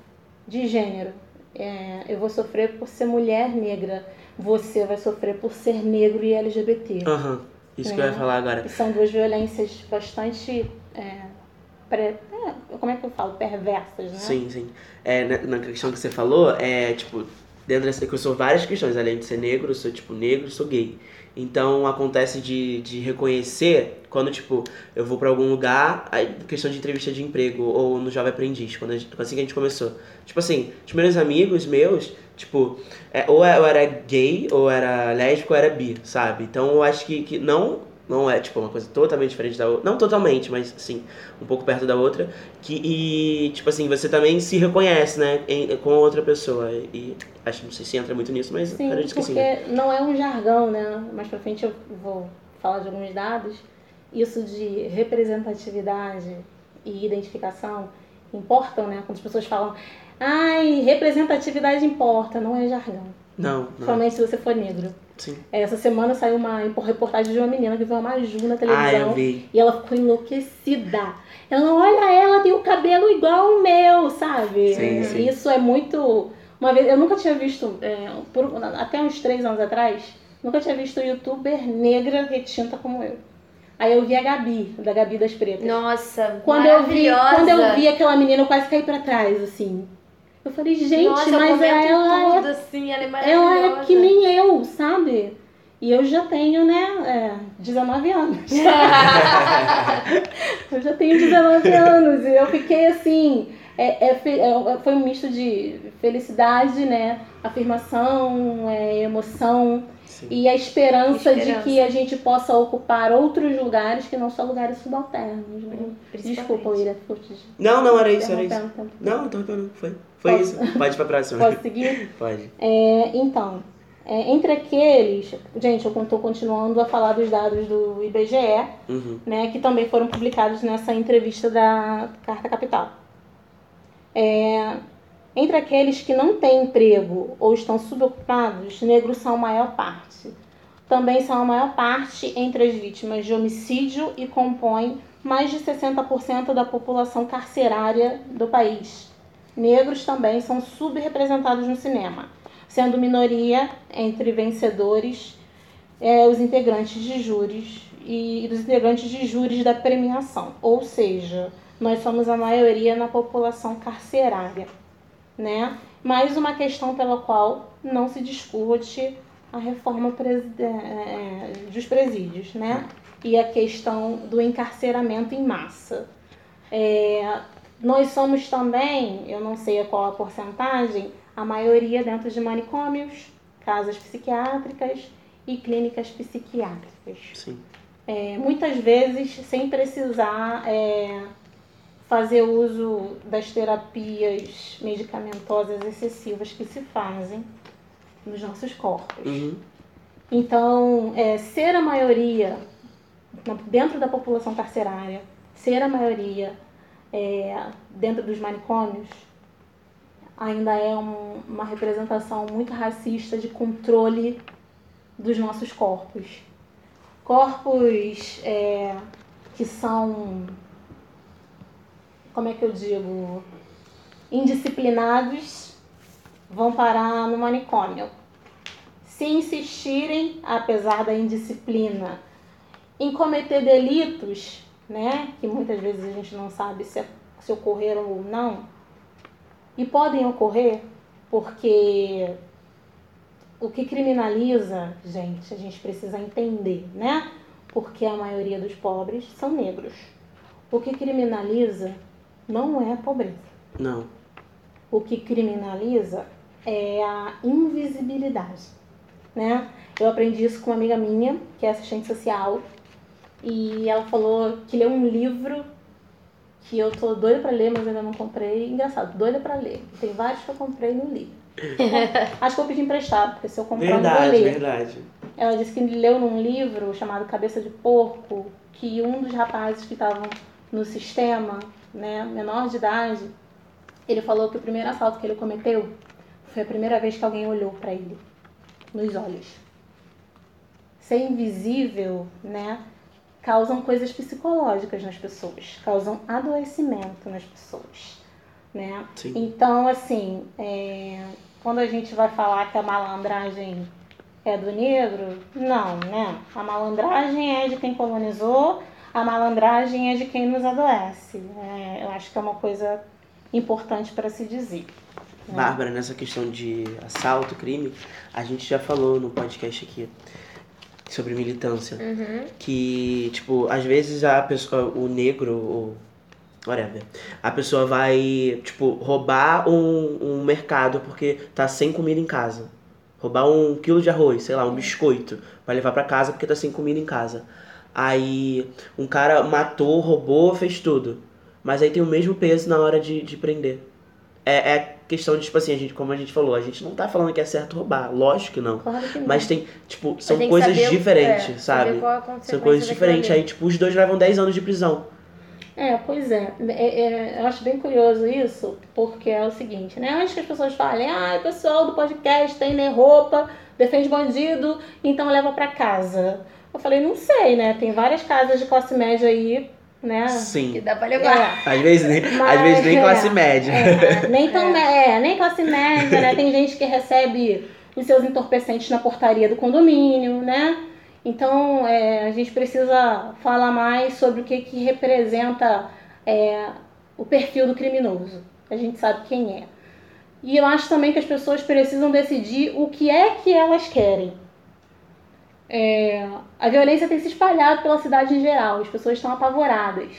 de gênero. é, eu vou sofrer por ser mulher negra, você vai sofrer por ser negro e LGBT. Aham. Isso que eu ia É. falar agora. E são duas violências bastante. é, como é que eu falo? Perversas, né? Sim, sim. É, na, na questão que você falou, é tipo, dentro dessa que eu sou várias questões, além de ser negro, eu sou tipo negro, sou gay. Então acontece de, de reconhecer quando, tipo, eu vou pra algum lugar, aí, questão de entrevista de emprego, ou no Jovem Aprendiz, quando a gente- assim que a gente começou. Tipo assim, os meus amigos meus, tipo, é, ou eu era gay, ou era lésbico, ou era bi, sabe? Então eu acho que, que não, não é, tipo, uma coisa totalmente diferente da outra. Não totalmente, mas sim, um pouco perto da outra. Que, e, tipo assim, você também se reconhece, né, em- com outra pessoa. E acho, não sei se entra muito nisso, mas Sim, acredito que porque sim. não é um jargão, né? Mais pra frente eu vou falar de alguns dados. Isso de representatividade e identificação importam, né? Quando as pessoas falam, ai, representatividade importa, não é jargão. Não, não. Principalmente se você for negro. Sim. Essa semana saiu uma reportagem de uma menina que viu uma Maju na Ah, televisão. eu vi. E ela ficou enlouquecida. Ela, olha, ela tem o cabelo igual o meu, sabe? Sim, sim. Isso é muito. Uma vez, eu nunca tinha visto, é, por- até uns três anos atrás, nunca tinha visto youtuber negra retinta como eu. Aí eu vi a Gabi, da Gabi das Pretas. Nossa, Quando eu, vi, maravilhosa. quando eu vi aquela menina, eu quase caí pra trás, assim. Eu falei, gente, Nossa, mas ela tudo, assim, ela é é, maravilhosa. ela é que nem eu, sabe? E eu já tenho, né, é, 19 anos. *laughs* eu já tenho 19 anos e eu fiquei assim. É, é é, foi um misto de felicidade, né? Afirmação, é, emoção Sim. e a esperança, de Esperança. que a gente possa ocupar outros lugares que não só lugares subalternos. Né? Desculpa, William, Não, não, era isso, era isso. Não, não tô arrependendo. Foi. Foi Posso- isso. Pode ir pra próxima. Posso seguir? *laughs* Pode. É, então, é, entre aqueles, gente, eu estou continuando a falar dos dados do IBGE, Uhum. né, que também foram publicados nessa entrevista da Carta Capital. É, entre aqueles que não têm emprego ou estão subocupados, negros são a maior parte. Também são a maior parte entre as vítimas de homicídio e compõem mais de 60% da população carcerária do país. Negros também são subrepresentados no cinema, sendo minoria entre vencedores é, os integrantes de júris e dos integrantes de júris da premiação. Ou seja, nós somos a maioria na população carcerária, né? Mais uma questão pela qual não se discute a reforma presi- é, dos presídios, né? E a questão do encarceramento em massa. É, nós somos também, eu não sei qual a porcentagem, a maioria dentro de manicômios, casas psiquiátricas e clínicas psiquiátricas. Sim. É, muitas vezes sem precisar é, fazer uso das terapias medicamentosas excessivas que se fazem nos nossos corpos. Uhum. Então, é, ser a maioria dentro da população carcerária, ser a maioria é, dentro dos manicômios, ainda é um- uma representação muito racista de controle dos nossos corpos. Corpos é, que são, como é que eu digo, indisciplinados, vão parar no manicômio se insistirem, apesar da indisciplina, em cometer delitos, né, que muitas vezes a gente não sabe se, se ocorreram ou não, e podem ocorrer porque o que criminaliza, gente, a gente precisa entender, né? Porque a maioria dos pobres são negros. O que criminaliza não é a pobreza. Não. O que criminaliza é a invisibilidade, né? Eu aprendi isso com uma amiga minha, que é assistente social, e ela falou que leu um livro que eu tô doida pra ler, mas ainda não comprei. Engraçado, doida pra ler. Tem vários que eu comprei e não li. *laughs* Acho que eu pedi emprestado, porque se eu comprar eu não vou Verdade, ler. verdade. Ela disse que leu num livro chamado Cabeça de Porco que um dos rapazes que estavam no sistema, né, menor de idade, ele falou que o primeiro assalto que ele cometeu foi a primeira vez que alguém olhou para ele nos olhos. Ser invisível, né, causam coisas psicológicas nas pessoas, causam adoecimento nas pessoas. né? Sim. Então, assim, é, quando a gente vai falar que a malandragem é do negro, não, né? A malandragem é de quem colonizou, a malandragem é de quem nos adoece. É, eu acho que é uma coisa importante para se dizer. né? Bárbara, nessa questão de assalto, crime, a gente já falou no podcast aqui sobre militância. Uhum. Que, tipo, às vezes a pessoa, o negro, ou whatever, a pessoa vai, tipo, roubar um, um mercado porque tá sem comida em casa. Roubar um quilo de arroz, sei lá, um biscoito, pra levar pra casa porque tá sem comida em casa. Aí um cara matou, roubou, fez tudo. Mas aí tem o mesmo peso na hora de, de prender. É, é questão de, tipo assim, a gente, como a gente falou, a gente não tá falando que é certo roubar, lógico que não. Claro que não. Mas tem, tipo, são coisas saber diferentes, é, sabe? São coisas diferentes. Aí, tipo, os dois levam 10 anos de prisão. É, pois é. É, é, Eu acho bem curioso isso, porque é o seguinte, né? Antes que as pessoas falem, ah, o pessoal do podcast tem nem roupa, defende bandido, então leva pra casa. Eu falei, não sei, né? Tem várias casas de classe média aí, né? Que Sim. dá pra levar. Às vezes nem, Mas, às vezes nem é, classe média. É, nem tão, é, nem classe média, né? Tem gente que recebe os seus entorpecentes na portaria do condomínio, né? Então, é, a gente precisa falar mais sobre o que, que representa é, o perfil do criminoso. A gente sabe quem é. E eu acho também que as pessoas precisam decidir o que é que elas querem. É, a violência tem se espalhado pela cidade em geral, as pessoas estão apavoradas.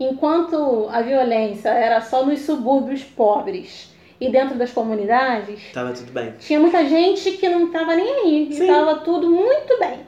Enquanto a violência era só nos subúrbios pobres e dentro das comunidades, Tava tudo bem. tinha muita gente que não estava nem aí, Sim. estava tudo muito bem.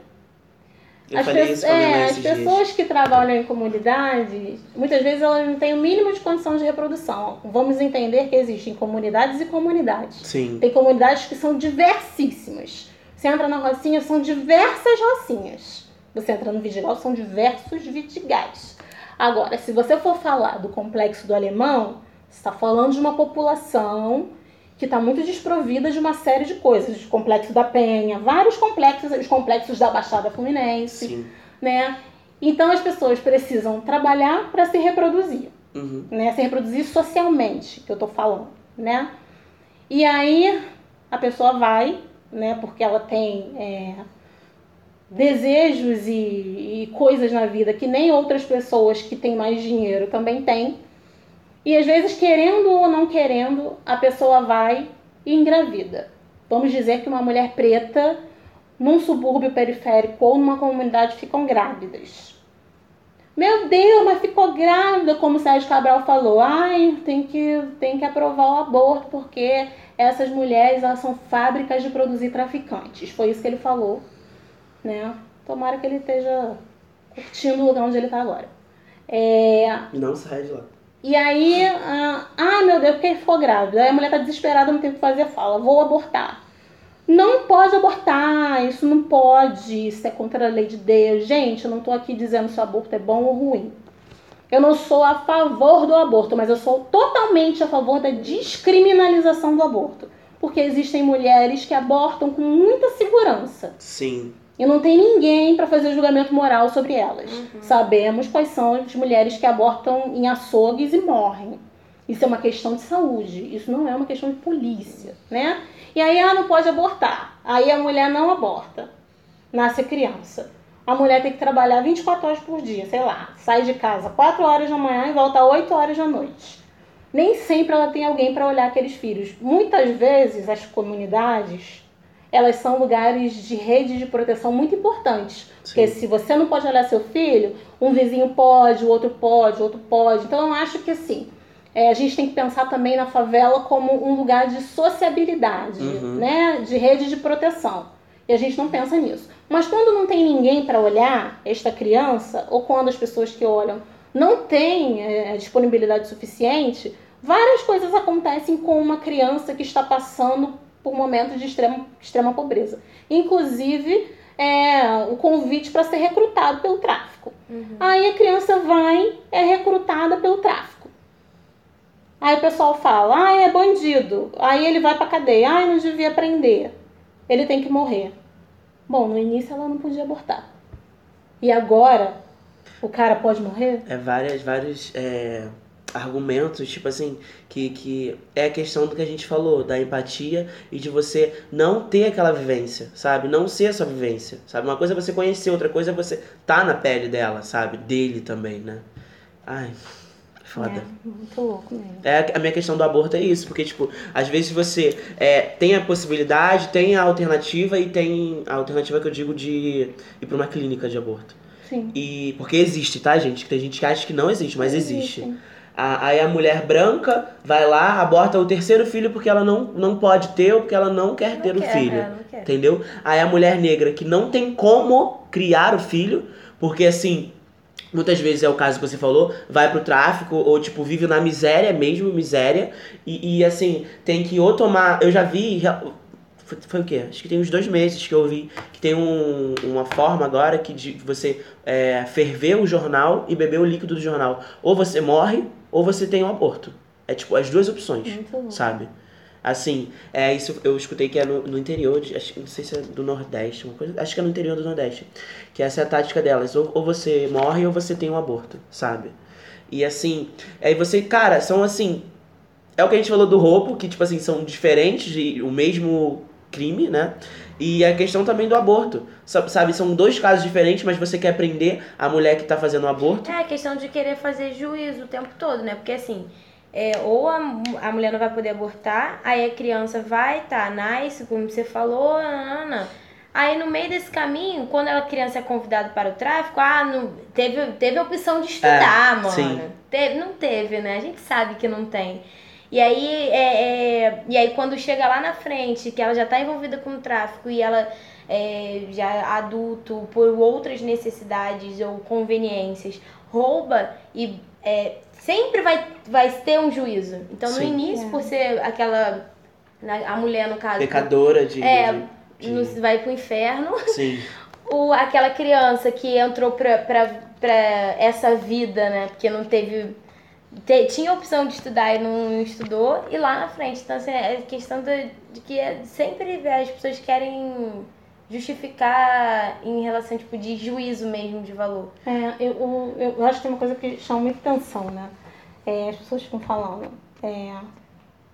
Eu As, pe- é, as dias. pessoas que trabalham em comunidades, muitas vezes elas não têm o mínimo de condição de reprodução. Vamos entender que existem comunidades e comunidades. Sim. Tem comunidades que são diversíssimas. Você entra na Rocinha, são diversas Rocinhas. Você entra no Vidigal, são diversos Vidigais. Agora, se você for falar do complexo do alemão, você está falando de uma população que está muito desprovida de uma série de coisas. O complexo da Penha, vários complexos, os complexos da Baixada Fluminense, Sim. né? Então as pessoas precisam trabalhar para se reproduzir Uhum. né? Se reproduzir socialmente, que eu tô falando, né? E aí a pessoa vai, né? Porque ela tem é, desejos e, e coisas na vida que nem outras pessoas que têm mais dinheiro também têm. E às vezes, querendo ou não querendo, a pessoa vai e engravida. Vamos dizer que uma mulher preta num subúrbio periférico ou numa comunidade ficam grávidas. Meu Deus, mas ficou grávida, como o Sérgio Cabral falou. Ai, tem que, tem que aprovar o aborto, porque essas mulheres elas são fábricas de produzir traficantes. Foi isso que ele falou. Né? Tomara que ele esteja curtindo o lugar onde ele está agora. É, Não sai de lá. e aí, ah, ai meu Deus, porque ficou grávida. Aí a mulher tá desesperada, não tem o que fazer, fala, vou abortar. Não pode abortar, isso não pode, isso é contra a lei de Deus. Gente, eu não tô aqui dizendo se o aborto é bom ou ruim. Eu não sou a favor do aborto, mas eu sou totalmente a favor da descriminalização do aborto. Porque existem mulheres que abortam com muita segurança. Sim. E não tem ninguém para fazer julgamento moral sobre elas. Sabemos quais são as mulheres que abortam em açougues e morrem. Isso é uma questão de saúde, isso não é uma questão de polícia, né? E aí ela não pode abortar. Aí a mulher não aborta. Nasce a criança. A mulher tem que trabalhar 24 horas por dia, sei lá. Sai de casa 4 horas da manhã e volta 8 horas da noite. Nem sempre ela tem alguém para olhar aqueles filhos. Muitas vezes as comunidades elas são lugares de rede de proteção muito importantes. Porque Sim. se você não pode olhar seu filho, um vizinho pode, o outro pode, o outro pode. Então eu acho que assim, é, a gente tem que pensar também na favela como um lugar de sociabilidade, Uhum. né? De rede de proteção. E a gente não pensa nisso. Mas quando não tem ninguém para olhar esta criança, ou quando as pessoas que olham não têm é, disponibilidade suficiente, várias coisas acontecem com uma criança que está passando por momentos de extrema, extrema pobreza. Inclusive, é, o convite para ser recrutado pelo tráfico. Aí a criança vai, é recrutada pelo tráfico. Aí o pessoal fala, ah, é bandido. Aí ele vai pra cadeia, ah, não devia prender. Ele tem que morrer. Bom, no início ela não podia abortar. E agora, o cara pode morrer? É várias, vários é, argumentos, tipo assim, que, que é a questão do que a gente falou, da empatia e de você não ter aquela vivência, sabe? Não ser a sua vivência, sabe? Uma coisa é você conhecer, outra coisa é você tá na pele dela, sabe? Dele também, né? Ai, foda. É, muito louco mesmo. É, a minha questão do aborto é isso, porque, tipo, às vezes você é, tem a possibilidade, tem a alternativa e tem a alternativa que eu digo de ir pra uma clínica de aborto. Sim. E porque existe, tá, gente? Tem gente que acha que não existe, mas existe. Existe. A- Aí a mulher branca vai lá, aborta o terceiro filho porque ela não, não pode ter ou porque ela não quer Não ter o quer, filho. é, não quer. Entendeu? Aí a mulher negra que não tem como criar o filho, porque assim, muitas vezes é o caso que você falou, vai pro tráfico ou tipo vive na miséria mesmo, miséria, e, e, assim, tem que ou tomar, eu já vi foi, foi o quê? Acho que tem uns dois meses que eu vi que tem um- uma forma agora que de você é, ferver o jornal e beber o líquido do jornal. Ou você morre, ou você tem um aborto. É tipo as duas opções sabe? Assim, é isso eu escutei que é no, no interior, de, acho, não sei se é do Nordeste, uma coisa, acho que é no interior do Nordeste, que essa é a tática delas, ou, ou você morre ou você tem um aborto, sabe? E assim, aí você, cara, são assim, é o que a gente falou do roubo, que tipo assim, são diferentes, de, o mesmo crime, né? E a questão também do aborto, sa- sabe? São dois casos diferentes, mas você quer prender a mulher que tá fazendo o aborto. É, a questão de querer fazer juízo o tempo todo, né? Porque assim, é, ou a, a mulher não vai poder abortar, aí a criança vai, tá, nasce, como você falou, nanana. Aí no meio desse caminho, quando a criança é convidada para o tráfico, ah, não, teve, teve a opção de estudar, mano. sim. Teve, não teve, né? A gente sabe que não tem. E aí, é, é, e aí quando chega lá na frente, que ela já tá envolvida com o tráfico e ela é, já adulto, por outras necessidades ou conveniências, rouba e é, sempre vai, vai ter um juízo. Então no Sim. início, É. por ser aquela. A mulher, no caso, Pecadora de. É, de- de- no- vai pro inferno. Sim. *laughs* O, aquela criança que entrou pra, pra, pra essa vida, né? Porque não teve. te- tinha a opção de estudar e não estudou, e lá na frente. Então, assim, é questão de, de que é, sempre as pessoas querem justificar em relação, tipo, de juízo mesmo de valor. É, eu, eu, eu acho que tem uma coisa que chama muita atenção, né? É, as pessoas ficam falando. É,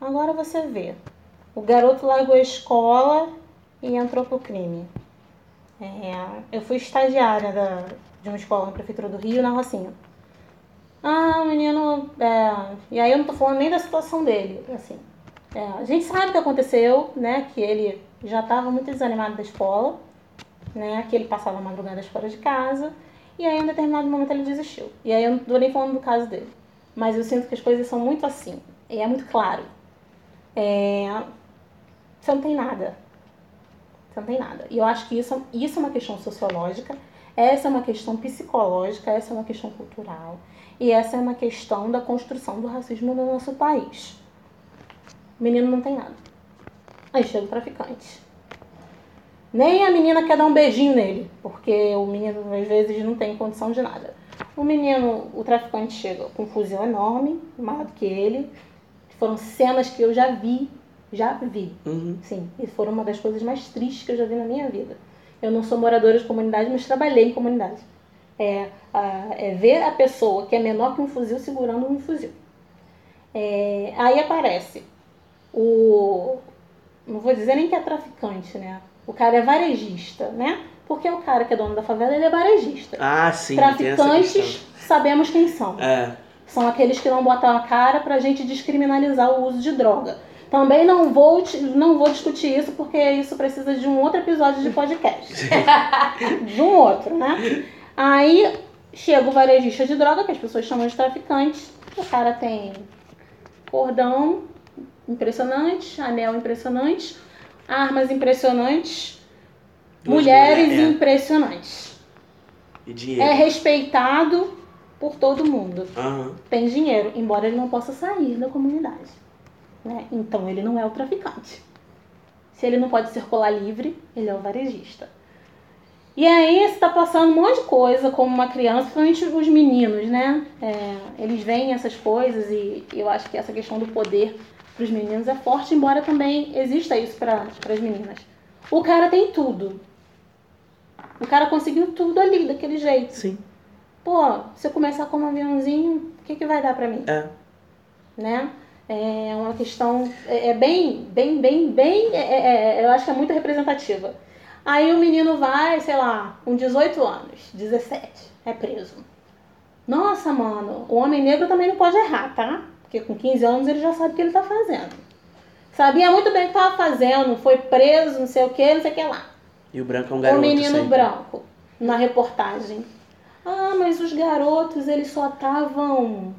agora você vê. O garoto largou a escola e entrou pro crime. É, eu fui estagiária da, de uma escola na Prefeitura do Rio, na Rocinha. Ah, o menino. é, e aí eu não tô falando nem da situação dele. Assim, É, a gente sabe o que aconteceu, né? Que ele já estava muito desanimado da escola, né? Que ele passava madrugadas fora de casa. E aí, em um determinado momento, ele desistiu. E aí, eu não tô nem falando do caso dele. Mas eu sinto que as coisas são muito assim. E é muito claro. É... Você não tem nada. Você não tem nada. E eu acho que isso, isso é uma questão sociológica, essa é uma questão psicológica, essa é uma questão cultural. E essa é uma questão da construção do racismo no nosso país. O menino não tem nada. Aí chega o traficante. Nem a menina quer dar um beijinho nele, porque o menino às vezes não tem condição de nada. O menino, o traficante chega com um fuzil enorme, maior do que ele. Foram cenas que eu já vi, já vi. Uhum. Sim, e foram uma das coisas mais tristes que eu já vi na minha vida. Eu não sou moradora de comunidade, mas trabalhei em comunidade. É, a- é ver a pessoa que é menor que um fuzil segurando um fuzil. É, aí aparece o. Não vou dizer nem que é traficante, né? O cara é varejista, né? Porque o cara que é dono da favela, ele é varejista. Ah, sim. Traficantes, sabemos quem são. É. São aqueles que não botam a cara pra gente descriminalizar o uso de droga. Também não vou, não vou discutir isso porque isso precisa de um outro episódio de podcast. *laughs* de um outro, né? Aí chega o varejista de droga, que as pessoas chamam de traficante. O cara tem cordão impressionante, anel impressionante, armas impressionantes, Duas mulheres mulher- é. impressionantes. E dinheiro. É respeitado por todo mundo Aham. tem dinheiro, embora ele não possa sair da comunidade. Né? Então ele não é o traficante. Se ele não pode circular livre, ele é o varejista. E aí você está passando um monte de coisa como uma criança, principalmente os meninos, né? É, eles veem essas coisas e eu acho que essa questão do poder para os meninos é forte, embora também exista isso para as meninas. O cara tem tudo. O cara conseguiu tudo ali, daquele jeito. Sim. Pô, se eu começar com um aviãozinho, o que, que vai dar pra mim? É. né? É uma questão é, é bem, bem, bem, bem, é, é, é, eu acho que é muito representativa. Aí o menino vai, sei lá, com 18 anos, 17, é preso. Nossa, mano, o homem negro também não pode errar, tá? Porque com 15 anos ele já sabe o que ele tá fazendo. Sabia muito bem o que tava fazendo, foi preso, não sei o que, não sei o que lá. E o branco é um garoto. O menino sempre. branco, na reportagem. Ah, mas os garotos, eles só estavam.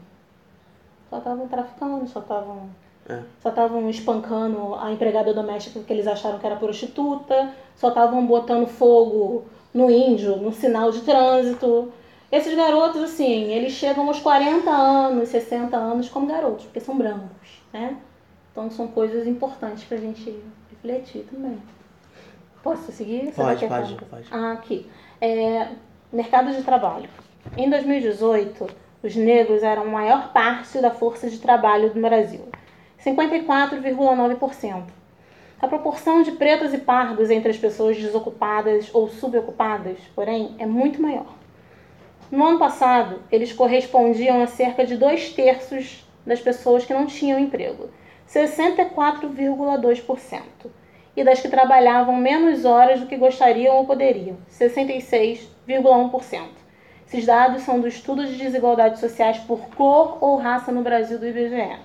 Só estavam traficando, só estavam. É. Só estavam espancando a empregada doméstica que eles acharam que era prostituta, só estavam botando fogo no índio, no sinal de trânsito. Esses garotos, assim, eles chegam aos 40 anos, 60 anos como garotos, porque são brancos, né? Então são coisas importantes pra gente refletir também. Posso seguir? Pode, pode, pode. Ah, aqui. É, mercado de trabalho. Em 2018, os negros eram a maior parte da força de trabalho do Brasil, 54,9%. A proporção de pretos e pardos entre as pessoas desocupadas ou subocupadas, porém, é muito maior. No ano passado, eles correspondiam a cerca de dois terços das pessoas que não tinham emprego, 64,2%, e das que trabalhavam menos horas do que gostariam ou poderiam, 66,1%. Esses dados são do Estudo de Desigualdades Sociais por Cor ou Raça no Brasil do IBGE.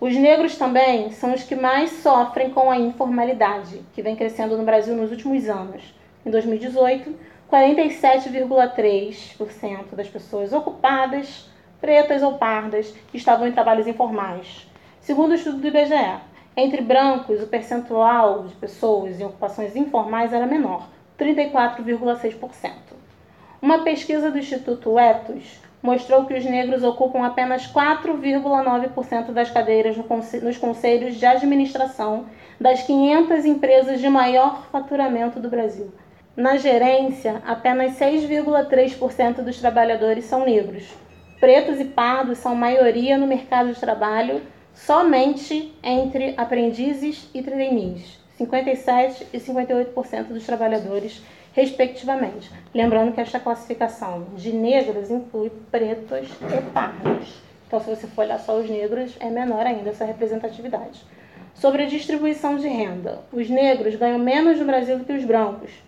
Os negros também são os que mais sofrem com a informalidade, que vem crescendo no Brasil nos últimos anos. Em 2018, 47,3% das pessoas ocupadas, pretas ou pardas, estavam em trabalhos informais. Segundo o estudo do IBGE, entre brancos, o percentual de pessoas em ocupações informais era menor, 34,6%. Uma pesquisa do Instituto Etos mostrou que os negros ocupam apenas 4,9% das cadeiras nos conselhos de administração das 500 empresas de maior faturamento do Brasil. Na gerência, apenas 6,3% dos trabalhadores são negros. Pretos e pardos são maioria no mercado de trabalho somente entre aprendizes e trainees, 57 e 58% dos trabalhadores, respectivamente. Lembrando que esta classificação de negros inclui pretos e pardos. Então, se você for olhar só os negros, é menor ainda essa representatividade. Sobre a distribuição de renda, os negros ganham menos no Brasil do que os brancos.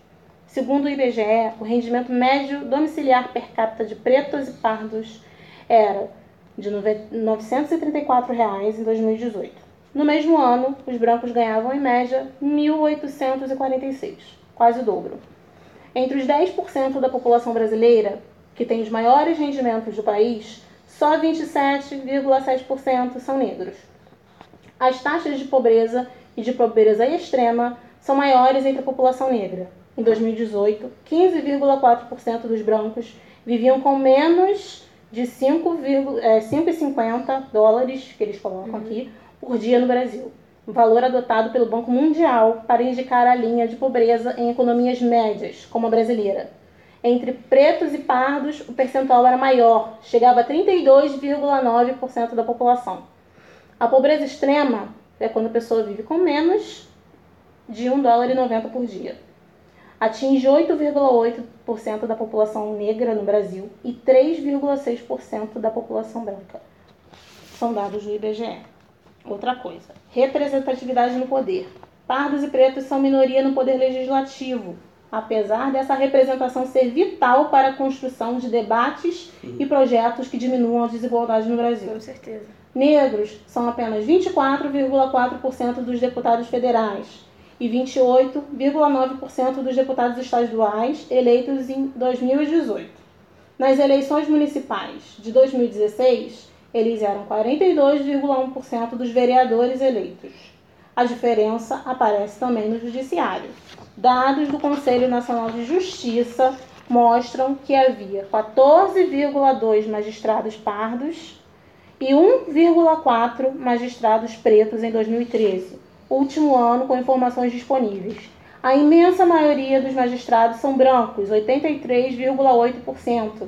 Segundo o IBGE, o rendimento médio domiciliar per capita de pretos e pardos era de 934 reais em 2018. No mesmo ano, os brancos ganhavam em média 1.846, quase o dobro. Entre os 10% da população brasileira, que tem os maiores rendimentos do país, só 27,7% são negros. As taxas de pobreza e de pobreza extrema são maiores entre a população negra. Em 2018, 15,4% dos brancos viviam com menos de 5,50 é, 5,50 dólares, que eles colocam aqui, por dia no Brasil. Um valor adotado pelo Banco Mundial para indicar a linha de pobreza em economias médias, como a brasileira. Entre pretos e pardos, o percentual era maior, chegava a 32,9% da população. A pobreza extrema é quando a pessoa vive com menos de 1 dólar e 90 por dia. Atinge 8,8% da população negra no Brasil e 3,6% da população branca. São dados do IBGE. Outra coisa, representatividade no poder. Pardos e pretos são minoria no poder legislativo, apesar dessa representação ser vital para a construção de debates e projetos que diminuam a desigualdade no Brasil. Com certeza. Negros são apenas 24,4% dos deputados federais e 28,9% dos deputados estaduais eleitos em 2018. Nas eleições municipais de 2016, eles eram 42,1% dos vereadores eleitos. A diferença aparece também no judiciário. Dados do Conselho Nacional de Justiça mostram que havia 14,2 magistrados pardos e 1,4 magistrados pretos em 2013, último ano com informações disponíveis. A imensa maioria dos magistrados são brancos, 83,8%.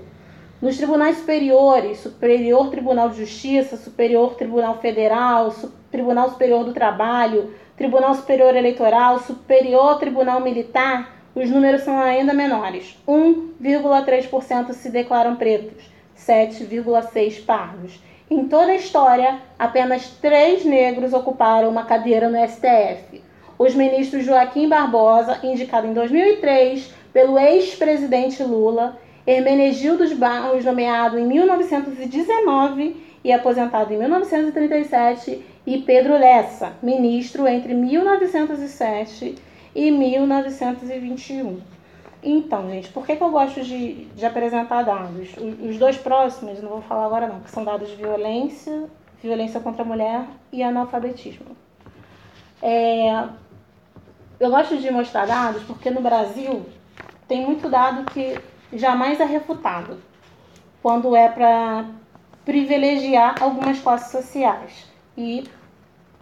Nos tribunais superiores, Superior Tribunal de Justiça, Superior Tribunal Federal, Tribunal Superior do Trabalho, Tribunal Superior Eleitoral, Superior Tribunal Militar, os números são ainda menores. 1,3% se declaram pretos, 7,6% pardos Em toda a história, apenas três negros ocuparam uma cadeira no STF. Os ministros Joaquim Barbosa, indicado em 2003 pelo ex-presidente Lula, Hermenegildo Barros, nomeado em 1919 e aposentado em 1937, e Pedro Lessa, ministro entre 1907 e 1921. Então, gente, por que, que eu gosto de, de apresentar dados? Os, os dois próximos, não vou falar agora não, que são dados de violência, violência contra a mulher e analfabetismo. É, eu gosto de mostrar dados porque no Brasil tem muito dado que jamais é refutado quando é para privilegiar algumas classes sociais e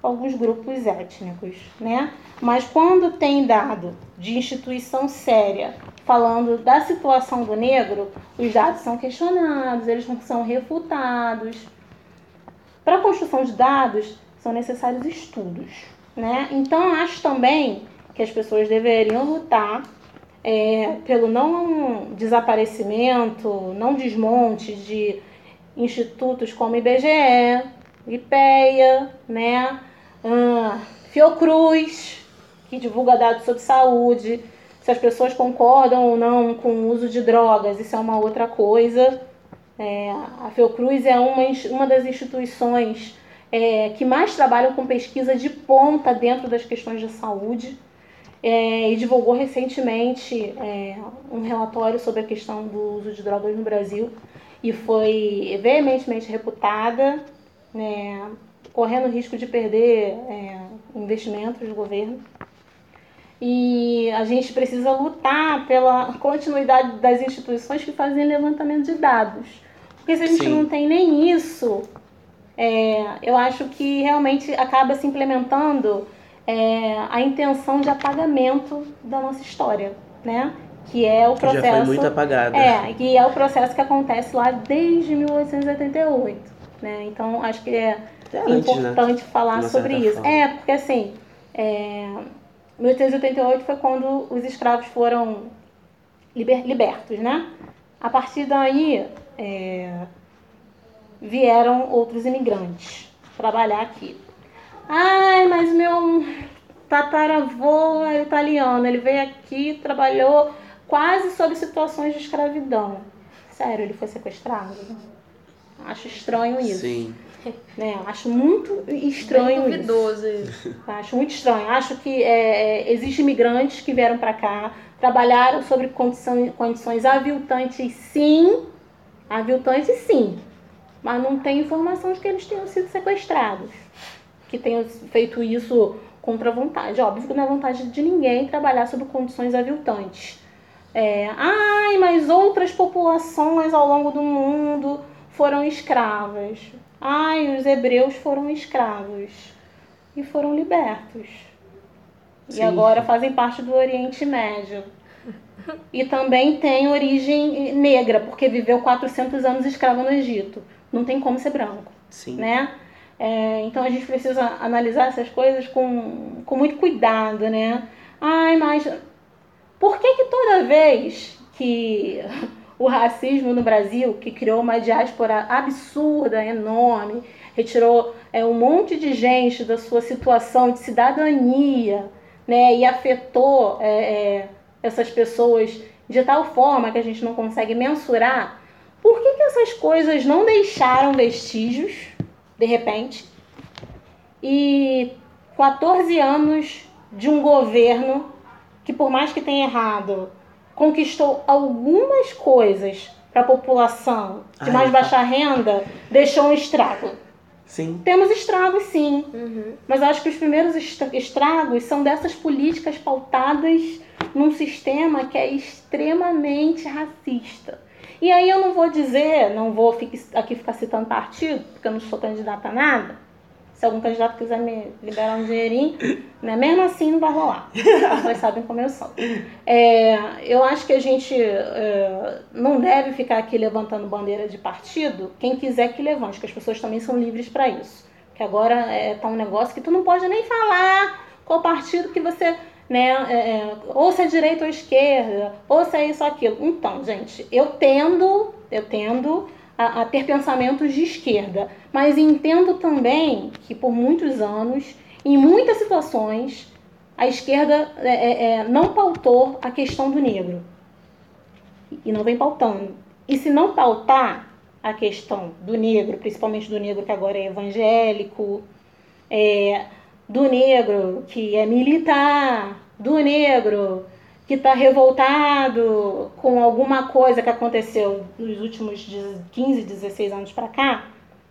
alguns grupos étnicos, né? Mas quando tem dado de instituição séria falando da situação do negro, os dados são questionados, eles não são refutados. Para a construção de dados são necessários estudos, né? Então acho também que as pessoas deveriam lutar é, pelo não desaparecimento, não desmonte de institutos como IBGE, IPEA, né? Ah, Fiocruz, que divulga dados sobre saúde. Se as pessoas concordam ou não com o uso de drogas, isso é uma outra coisa. É, a Fiocruz é uma, uma das instituições é, que mais trabalham com pesquisa de ponta dentro das questões de saúde. É, e divulgou recentemente é, um relatório sobre a questão do uso de drogas no Brasil e foi veementemente reputada né, correndo risco de perder é, investimentos do governo. E a gente precisa lutar pela continuidade das instituições que fazem levantamento de dados. Porque se a gente Sim. não tem nem isso, é, eu acho que realmente acaba se implementando é, a intenção de apagamento da nossa história, né? Que é o processo. Que já foi muito apagada. É, que é o processo que acontece lá desde 1888. Né? Então acho que é até importante antes, né? falar sobre isso. Forma. É, porque assim, é, 1888 foi quando os escravos foram liber, libertos, né? A partir daí é, vieram outros imigrantes trabalhar aqui. Ai, mas meu tataravô é italiano, ele veio aqui, trabalhou quase sob situações de escravidão. Sério, ele foi sequestrado? Acho estranho isso. Sim. Né? Acho muito estranho Bem duvidoso isso. Acho muito estranho. Acho que é, é existem imigrantes que vieram para cá, trabalharam sobre condições, condições aviltantes, sim. Aviltantes, sim. Mas não tem informação de que eles tenham sido sequestrados. Que tenham feito isso contra a vontade. Óbvio que não é vontade de ninguém trabalhar sob condições aviltantes. É, ai, mas outras populações ao longo do mundo foram escravas. Ai, os hebreus foram escravos e foram libertos. Sim. E agora fazem parte do Oriente Médio. E também tem origem negra, porque viveu 400 anos escravo no Egito. Não tem como ser branco. Sim. Né? É, então a gente precisa analisar essas coisas com, com muito cuidado, né? Ai, mas por que que toda vez que o racismo no Brasil, que criou uma diáspora absurda, enorme, retirou é, um monte de gente da sua situação de cidadania, né, e afetou é, é, essas pessoas de tal forma que a gente não consegue mensurar. Por que, que essas coisas não deixaram vestígios, de repente, e 14 anos de um governo que, por mais que tenha errado, conquistou algumas coisas para a população de Ai, mais baixa renda, deixou um estrago. Sim. Temos estragos, sim. Uhum. Mas acho que os primeiros estragos são dessas políticas pautadas num sistema que é extremamente racista. E aí eu não vou dizer, não vou aqui ficar citando partido, porque eu não sou candidata a nada, se algum candidato quiser me liberar um dinheirinho, né? mesmo assim não vai rolar. Vocês sabem como eu sou. É, eu acho que a gente é, não deve ficar aqui levantando bandeira de partido. Quem quiser que levante, que as pessoas também são livres para isso. Que agora é, tá um negócio que tu não pode nem falar qual partido que você né, é, é, ou se é direita ou esquerda, ou se é isso ou aquilo. Então, gente, eu tendo, eu tendo a, a ter pensamentos de esquerda, mas entendo também que por muitos anos, em muitas situações, a esquerda é, é, é, não pautou a questão do negro. E não vem pautando. E se não pautar a questão do negro, principalmente do negro que agora é evangélico, é, do negro que é militar, do negro que está revoltado com alguma coisa que aconteceu nos últimos 15, 16 anos para cá,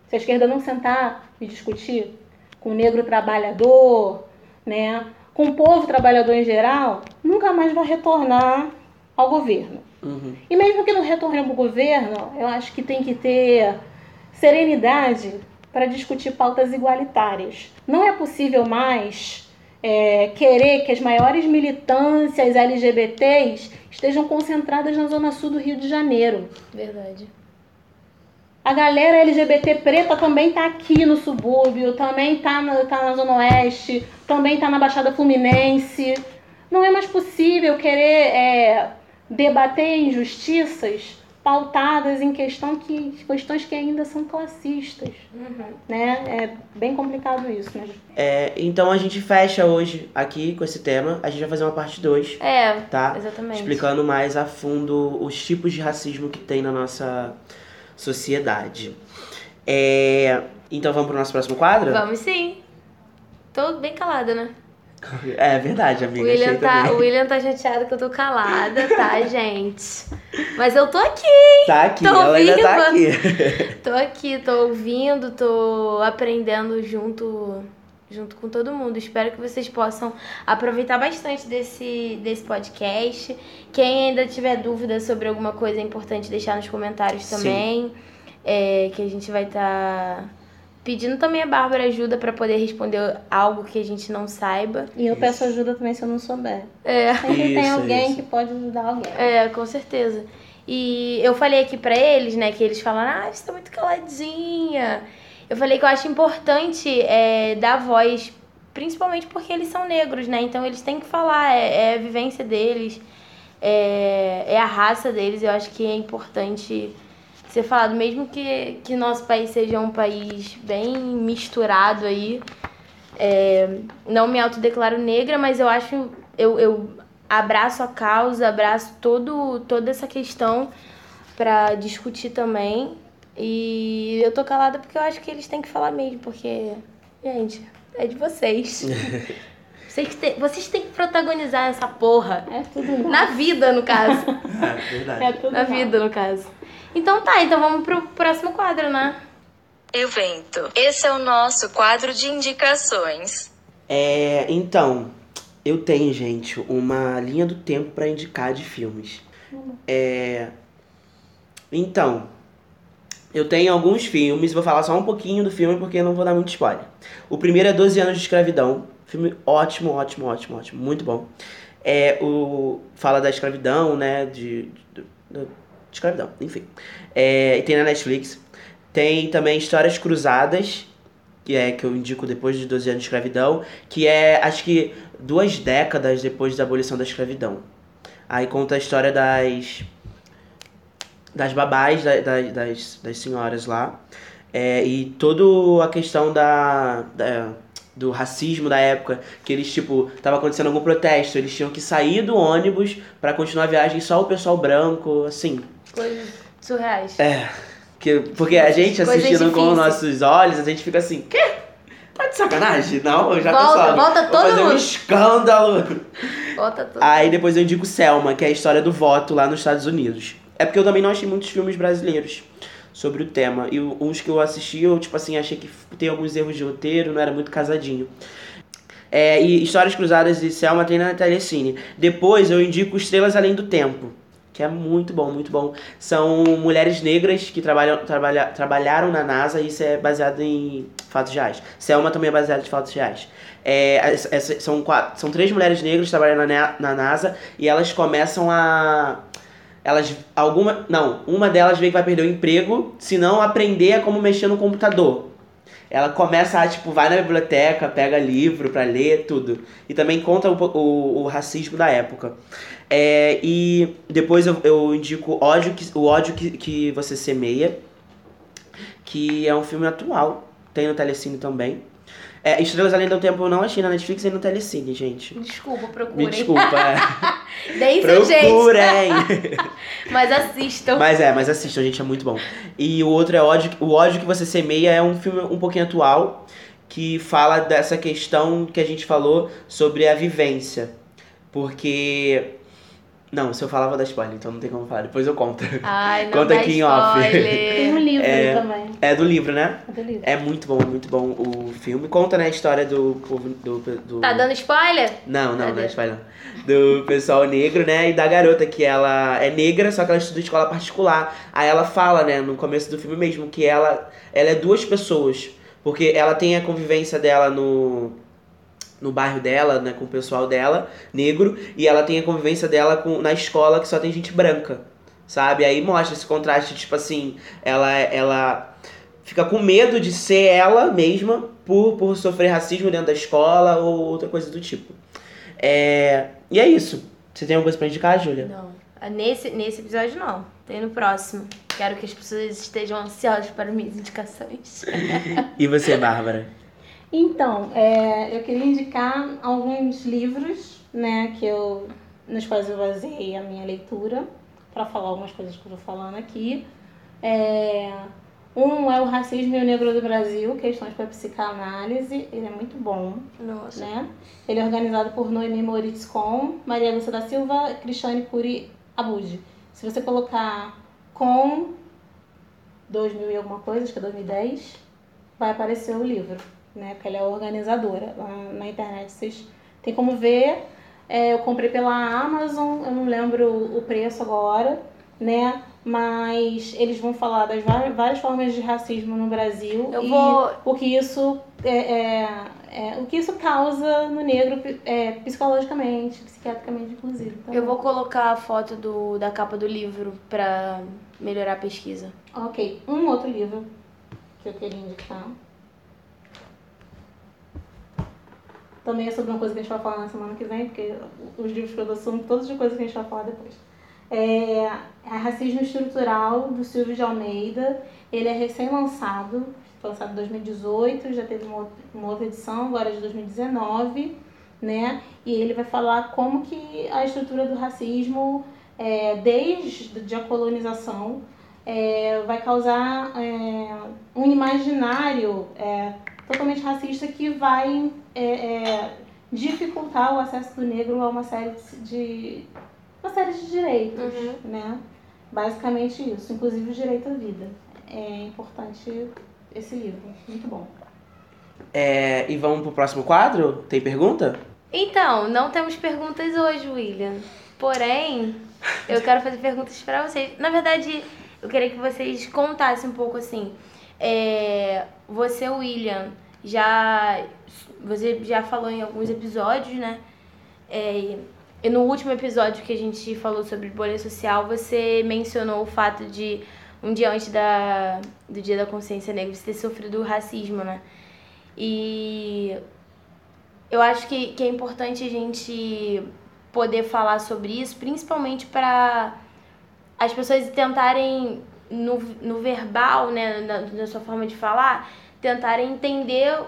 se a esquerda não sentar e discutir com o negro trabalhador, né, com o povo trabalhador em geral, nunca mais vai retornar ao governo. Uhum. E mesmo que não retorne ao governo, eu acho que tem que ter serenidade para discutir pautas igualitárias. Não é possível mais é, querer que as maiores militâncias LGBTs estejam concentradas na zona sul do Rio de Janeiro. Verdade. A galera LGBT preta também tá aqui no subúrbio, também tá na, tá na Zona Oeste, também tá na Baixada Fluminense. Não é mais possível querer é, debater injustiças pautadas em questão que, questões que ainda são classistas. Uhum. Né? É bem complicado isso. Né? É, então a gente fecha hoje aqui com esse tema. A gente vai fazer uma parte 2, É, tá? exatamente. Explicando mais a fundo os tipos de racismo que tem na nossa sociedade. É, então vamos pro nosso próximo quadro? Vamos sim. Tô bem calada, né? *laughs* É verdade, amiga. William, tá, o William tá chateado que eu tô calada, tá, *laughs* gente? Mas eu tô aqui, Tá aqui, Tô ela tá aqui. *laughs* tô aqui, tô ouvindo, tô aprendendo junto, junto com todo mundo. Espero que vocês possam aproveitar bastante desse, desse podcast. Quem ainda tiver dúvida sobre alguma coisa é importante deixar nos comentários também. É, que a gente vai estar pedindo também a Bárbara ajuda pra poder responder algo que a gente não saiba. E eu peço ajuda também se eu não souber. É. Sempre tem Isso, alguém isso. que pode ajudar alguém. É, com certeza. E eu falei aqui pra eles, né, que eles falaram, ah, você tá muito caladinha. Eu falei que eu acho importante é, dar voz, principalmente porque eles são negros, né? Então eles têm que falar, é, é a vivência deles, é, é a raça deles. Eu acho que é importante ser falado, mesmo que, que nosso país seja um país bem misturado aí. É, não me autodeclaro negra, mas eu acho. Eu, eu abraço a causa, abraço todo, toda essa questão pra discutir também. E eu tô calada porque eu acho que eles têm que falar mesmo, porque, gente, é de vocês. *laughs* vocês, que têm- vocês têm que protagonizar essa porra. É tudo nosso. Na vida, no caso. *laughs* É verdade. É tudo Na nosso. vida, no caso. Então tá, então vamos pro próximo quadro, né? Evento. Esse é o nosso quadro de indicações. É, então, eu tenho, gente, uma linha do tempo pra indicar de filmes. É, então, eu tenho alguns filmes, vou falar só um pouquinho do filme porque não vou dar muito spoiler. O primeiro é 12 anos de escravidão, filme ótimo, ótimo, ótimo, ótimo, muito bom. É o fala da escravidão, né, de, de, de- de escravidão, enfim. É, e tem na Netflix. Tem também Histórias Cruzadas, que é que eu indico depois de 12 anos de escravidão, que é acho que duas décadas depois da abolição da escravidão. Aí conta a história das das babás da- da- das, das senhoras lá é, e toda a questão da, da- do racismo da época que eles tipo tava acontecendo algum protesto eles tinham que sair do ônibus pra continuar a viagem só o pessoal branco assim Coisas surreais. é que porque a gente assistindo com nossos olhos a gente fica assim quê tá de sacanagem não eu já Volta, pensava volta todo fazer um mundo. escândalo Bota tudo. Aí depois eu indico Selma, que é a história do voto lá nos Estados Unidos. É porque eu também não achei muitos filmes brasileiros sobre o tema. E o- uns que eu assisti, eu, tipo assim, achei que tem alguns erros de roteiro, não era muito casadinho. É, e Histórias Cruzadas de Selma tem na Telecine. Depois eu indico Estrelas Além do Tempo, que é muito bom, muito bom. São mulheres negras que trabalham, trabalha, trabalharam na NASA e isso é baseado em fatos reais. Selma também é baseado em fatos reais. É, essa- são, quatro, são três mulheres negras trabalhando na, Na- na NASA e elas começam a. Elas. Alguma. Não, uma delas que vai perder o emprego se não aprender a como mexer no computador. Ela começa a, tipo, vai na biblioteca, pega livro pra ler, tudo. E também conta o, o, o racismo da época. É, e depois eu, eu indico ódio que, o ódio que, que você semeia, que é um filme atual, tem no Telecine também. É, Estrelas Além do Tempo eu não achei na Netflix e no Telecine, gente. Desculpa, procurem. Me desculpa, é. *laughs* Deem. Procurem! *laughs* Mas assistam. Mas é, mas assistam, gente, é muito bom. E o outro é ódio, O Ódio que Você Semeia, é um filme um pouquinho atual, que fala dessa questão que a gente falou sobre a vivência. Porque. Não, se eu falava da spoiler, então não tem como falar. Depois eu conto. Ai, não Conta dá aqui em off. Tem um spoiler. livro É. também. É do livro, né? É do livro. É muito bom, é muito bom o filme. Conta, né, a história do povo. Do, do... Tá dando spoiler? Não, não, não Cadê? é spoiler não. Do pessoal negro, né? E da garota, que ela é negra, só que ela estuda em escola particular. Aí ela fala, né, no começo do filme mesmo, que ela, ela é duas pessoas. Porque ela tem a convivência dela no, no bairro dela, né, com o pessoal dela, negro, e ela tem a convivência dela com, na escola que só tem gente branca. Sabe? Aí mostra esse contraste, tipo assim, ela, ela fica com medo de ser ela mesma por, por sofrer racismo dentro da escola ou outra coisa do tipo. É, e é isso. Você tem alguma coisa pra indicar, Júlia? Não. Ah, Nesse, nesse episódio não. Tem no próximo. Quero que as pessoas estejam ansiosas para minhas indicações. *laughs* E você, Bárbara? Então, é, eu queria indicar alguns livros, né, que eu, nos quais eu baseei a minha leitura, para falar algumas coisas que eu tô falando aqui. É, um é o Racismo e o Negro do Brasil, Questões para Psicanálise, ele é muito bom, Nossa. né? Ele é organizado por Noemi Moritz com Maria Lúcia da Silva, Cristiane Curi Abude. Se você colocar com 2000 e alguma coisa, acho que é 2010, vai aparecer o livro, né? Porque ela é organizadora. Lá na internet vocês têm como ver. É, eu comprei pela Amazon, eu não lembro o preço agora, né? Mas eles vão falar das várias, várias formas de racismo no Brasil Eu e vou- o que isso é, é- é- o que isso causa no negro é, psicologicamente, psiquiatricamente, inclusive. tá Eu bom? vou colocar a foto do, da capa do livro pra melhorar a pesquisa. Ok, um outro livro que eu queria indicar. Também é sobre uma coisa que a gente vai falar na semana que vem, porque os livros que eu dou são todos de coisas que a gente vai falar depois. É, é Racismo Estrutural, do Silvio de Almeida. Ele é recém-lançado, lançado em 2018, já teve uma, outra- edição, agora é de 2019, né? E ele vai falar como que a estrutura do racismo, é, desde a colonização, é, vai causar é, um imaginário é, totalmente racista que vai é, dificultar o acesso do negro a uma série de uma série de direitos, Uhum. né? Basicamente isso, inclusive o direito à vida. É importante esse livro, muito bom. É, e vamos pro próximo quadro? Tem pergunta? Então, não temos perguntas hoje, William. Porém, eu quero fazer perguntas pra vocês. Na verdade, eu queria que vocês contassem um pouco assim. é, você, William, já você já falou em alguns episódios, né? É, e no último episódio que a gente falou sobre bolha social, você mencionou o fato de um dia antes da, do Dia da Consciência Negra você ter sofrido racismo, né? E eu acho que, que é importante a gente poder falar sobre isso, principalmente para as pessoas tentarem, no, no verbal, né, na, na sua forma de falar, tentarem entender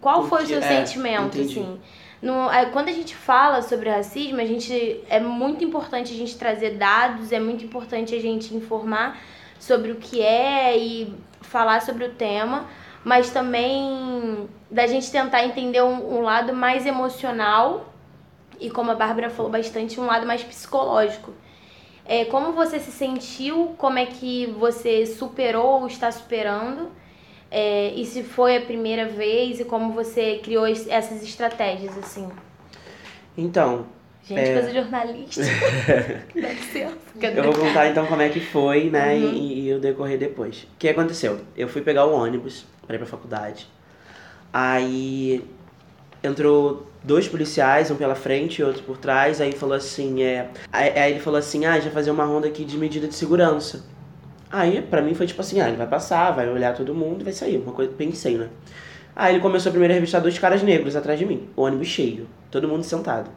qual O foi o seu é, sentimento, entendi. assim. No, é, quando a gente fala sobre racismo, a gente é muito importante a gente trazer dados, é muito importante a gente informar sobre o que é e falar sobre o tema, mas também da gente tentar entender um, um lado mais emocional e, como a Bárbara falou bastante, um lado mais psicológico. É, como você se sentiu, como é que você superou ou está superando, é, e se foi a primeira vez e como você criou es- essas estratégias, assim. Então, Gente, É. coisa jornalística. Dá licença. eu vou contar então como é que foi, né? Uhum. E, e o decorrer depois. O que aconteceu? Eu fui pegar o ônibus para ir pra faculdade. Aí entrou dois policiais, um pela frente e outro por trás. Aí falou assim, é. Aí, aí ele falou assim, ah, já fazer uma ronda aqui de medida de segurança. Aí, pra mim, foi tipo assim, ah, ele vai passar, vai olhar todo mundo e vai sair. Uma coisa, pensei, né? Aí ele começou primeiro a revistar dois caras negros atrás de mim. Ônibus cheio. Todo mundo sentado.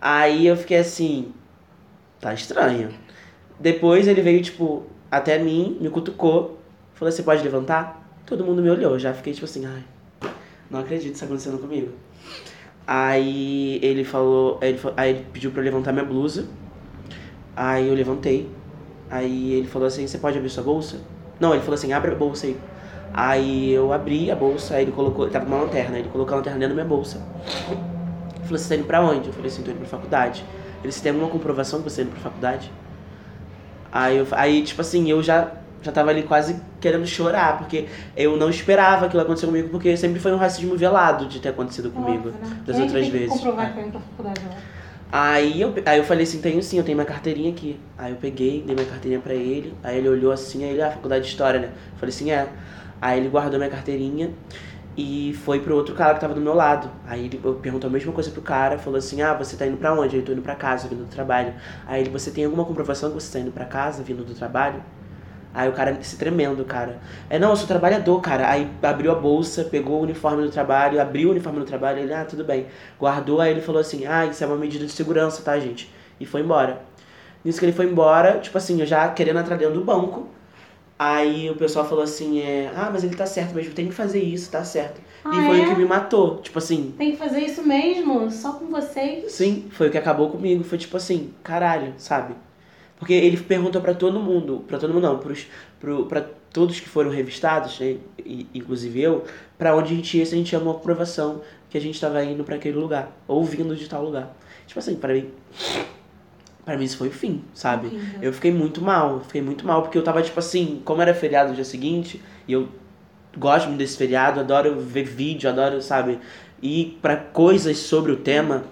Aí eu fiquei assim, tá estranho. Depois ele veio, tipo, até mim, me cutucou. falou, você pode levantar? Todo mundo me olhou, já fiquei tipo assim, ai, não acredito isso tá acontecendo comigo. Aí ele falou, ele, aí ele pediu pra eu levantar minha blusa. Aí eu levantei. Aí ele falou assim, você pode abrir sua bolsa? Não, ele falou assim, abre a bolsa aí. Aí eu abri a bolsa, aí ele colocou, ele tava com uma lanterna, ele colocou a lanterna dentro da minha bolsa. Ele falou, você tá indo pra onde? Eu falei assim, tô indo pra faculdade. Ele, você tem alguma comprovação que você tá indo pra faculdade? Aí, eu, aí tipo assim, eu já, já tava ali quase querendo chorar, porque eu não esperava aquilo acontecer comigo, porque sempre foi um racismo velado de ter acontecido comigo, Óbvio, né? das Quem outras tem que vezes. comprovar É. que tá indo pra faculdade, né? Aí eu, aí eu falei assim, tenho sim, eu tenho minha carteirinha aqui. Aí eu peguei, dei minha carteirinha pra ele, aí ele olhou assim, aí ele, ah, faculdade de história, né? Eu falei assim, é. Aí ele guardou minha carteirinha e foi pro outro cara que tava do meu lado. Aí ele perguntou a mesma coisa pro cara, falou assim, ah, você tá indo pra onde? Eu tô indo pra casa, vindo do trabalho. Aí ele, você tem alguma comprovação que você tá indo pra casa, vindo do trabalho? Aí o cara se tremendo, cara. É, não, eu sou trabalhador, cara. Aí abriu a bolsa, pegou o uniforme do trabalho, abriu o uniforme do trabalho, ele, ah, tudo bem. Guardou, aí ele falou assim, ah, isso é uma medida de segurança, tá, gente? E foi embora. Nisso que ele foi embora, tipo assim, eu já querendo entrar dentro do banco. Aí o pessoal falou assim, é, ah, mas ele tá certo mesmo, tem que fazer isso, tá certo. Ah, e foi é? o que me matou. Tipo assim, Tem que fazer isso mesmo, só com vocês. Sim, foi o que acabou comigo. Foi tipo assim, caralho, sabe? Porque ele perguntou pra todo mundo, pra todo mundo não, pros, pro, pra todos que foram revistados, né, e- inclusive eu, pra onde a gente ia se a gente tinha uma comprovação que a gente tava indo pra aquele lugar, ou vindo de tal lugar. Tipo assim, pra mim, pra mim isso foi o fim, sabe? Horrível. Eu fiquei muito mal, fiquei muito mal, porque eu tava tipo assim, como era feriado no dia seguinte, e eu gosto muito desse feriado, adoro ver vídeo, adoro, sabe, ir pra coisas sobre o tema,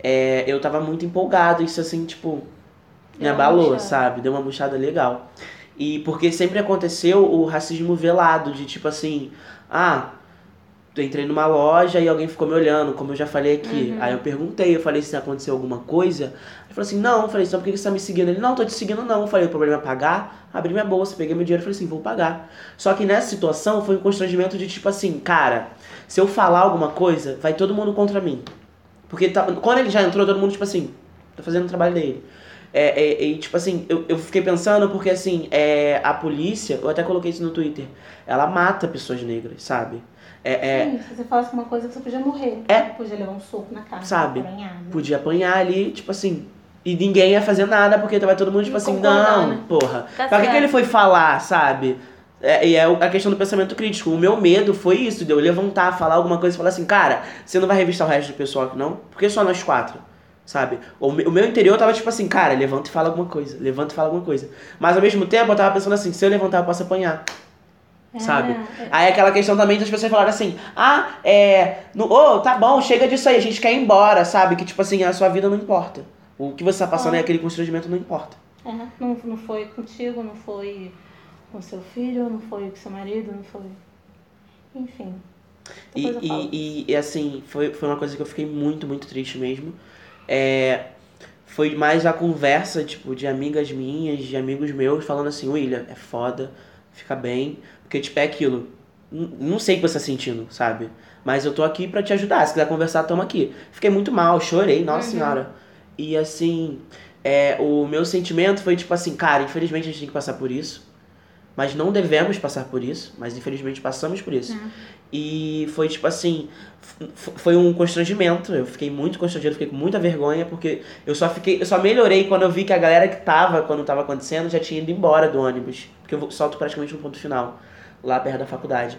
é, eu tava muito empolgado, isso assim, tipo, me uma abalou, sabe? Deu uma murchada legal. E porque sempre aconteceu o racismo velado, de tipo assim, ah, eu entrei numa loja e alguém ficou me olhando, como eu já falei aqui. Uhum. Aí eu perguntei, eu falei se aconteceu alguma coisa. Ele falou assim, não, eu falei, então por que você tá me seguindo? Ele, não, tô te seguindo não. Eu falei, o problema é pagar. Abri minha bolsa, peguei meu dinheiro e falei assim, vou pagar. Só que nessa situação foi um constrangimento de tipo assim, cara, se eu falar alguma coisa, vai todo mundo contra mim. Porque tá- quando ele já entrou, todo mundo, tipo assim, tá fazendo o trabalho dele. É, é, e, tipo assim, eu, eu fiquei pensando porque, assim, é, a polícia, eu até coloquei isso no Twitter, ela mata pessoas negras, sabe? É, é, Sim, se você falasse uma coisa, você podia morrer. É. Podia levar um soco na cara. Sabe? apanhado. podia apanhar ali, tipo assim, e ninguém ia fazer nada porque vai todo mundo, tipo assim, não, né? porra, Tá pra que, que ele foi falar, sabe? É, e é a questão do pensamento crítico. O meu medo foi isso, de eu levantar, falar alguma coisa e falar assim, cara, você não vai revistar o resto do pessoal aqui, não? Porque só nós quatro, sabe? O, me- o meu interior tava tipo assim, cara, levanta e fala alguma coisa, levanta e fala alguma coisa. Mas ao mesmo tempo eu tava pensando assim, se eu levantar eu posso apanhar, É, sabe? é. Aí aquela questão também das pessoas falarem assim, ah, é. No, ô, tá bom, chega disso aí, a gente quer ir embora, sabe? Que tipo assim, a sua vida não importa. O que você tá passando Ah. é aquele constrangimento, não importa. É, não, não foi contigo, não foi com seu filho, não foi com seu marido, não foi. Enfim. E, e, e, e, assim, foi, foi uma coisa que eu fiquei muito, muito triste mesmo. É, foi mais a conversa, tipo, de amigas minhas, de amigos meus, falando assim, William, é foda, fica bem. Porque, tipo, é aquilo. Não sei o que você tá sentindo, sabe? Mas eu tô aqui pra te ajudar. Se quiser conversar, toma aqui. Fiquei muito mal, chorei, nossa Uhum. senhora. E assim, é, o meu sentimento foi tipo assim, cara, infelizmente a gente tem que passar por isso. Mas não devemos passar por isso, mas infelizmente passamos por isso. E foi tipo assim, foi um constrangimento. Eu fiquei muito constrangido, fiquei com muita vergonha, porque eu só fiquei, eu só melhorei quando eu vi que a galera que tava, quando tava acontecendo, já tinha ido embora do ônibus. Porque eu solto praticamente no ponto final, lá perto da faculdade.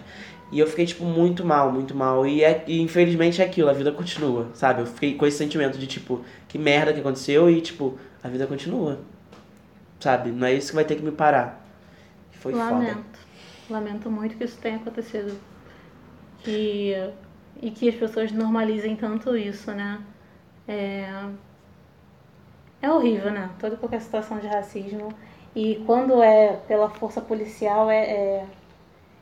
E eu fiquei, tipo, muito mal, muito mal. E, é, e infelizmente é aquilo, a vida continua, sabe? Eu fiquei com esse sentimento de, tipo, que merda que aconteceu e, tipo, a vida continua. Sabe? Não é isso que vai ter que me parar. Foi foda. Lamento. Lamento muito que isso tenha acontecido. Que, e que as pessoas normalizem tanto isso, né? É, é horrível, né? Toda e qualquer situação de racismo. E quando é pela força policial, é, é-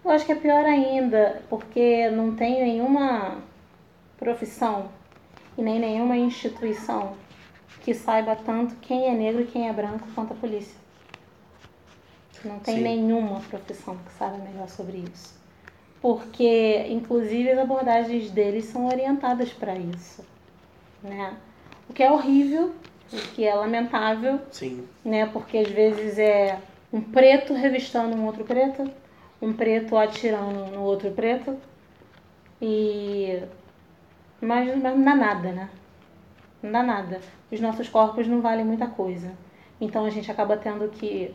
eu acho que é pior ainda, porque não tem nenhuma profissão e nem nenhuma instituição que saiba tanto quem é negro e quem é branco quanto a polícia. Não tem Sim. nenhuma profissão que saiba melhor sobre isso. Porque, inclusive, as abordagens deles são orientadas para isso. Né? O que é horrível, o que é lamentável, Sim. né? Porque às vezes é um preto revistando um outro preto, um preto atirando no outro preto. E. Mas, mas não dá nada, né? Não dá nada. Os nossos corpos não valem muita coisa. Então a gente acaba tendo que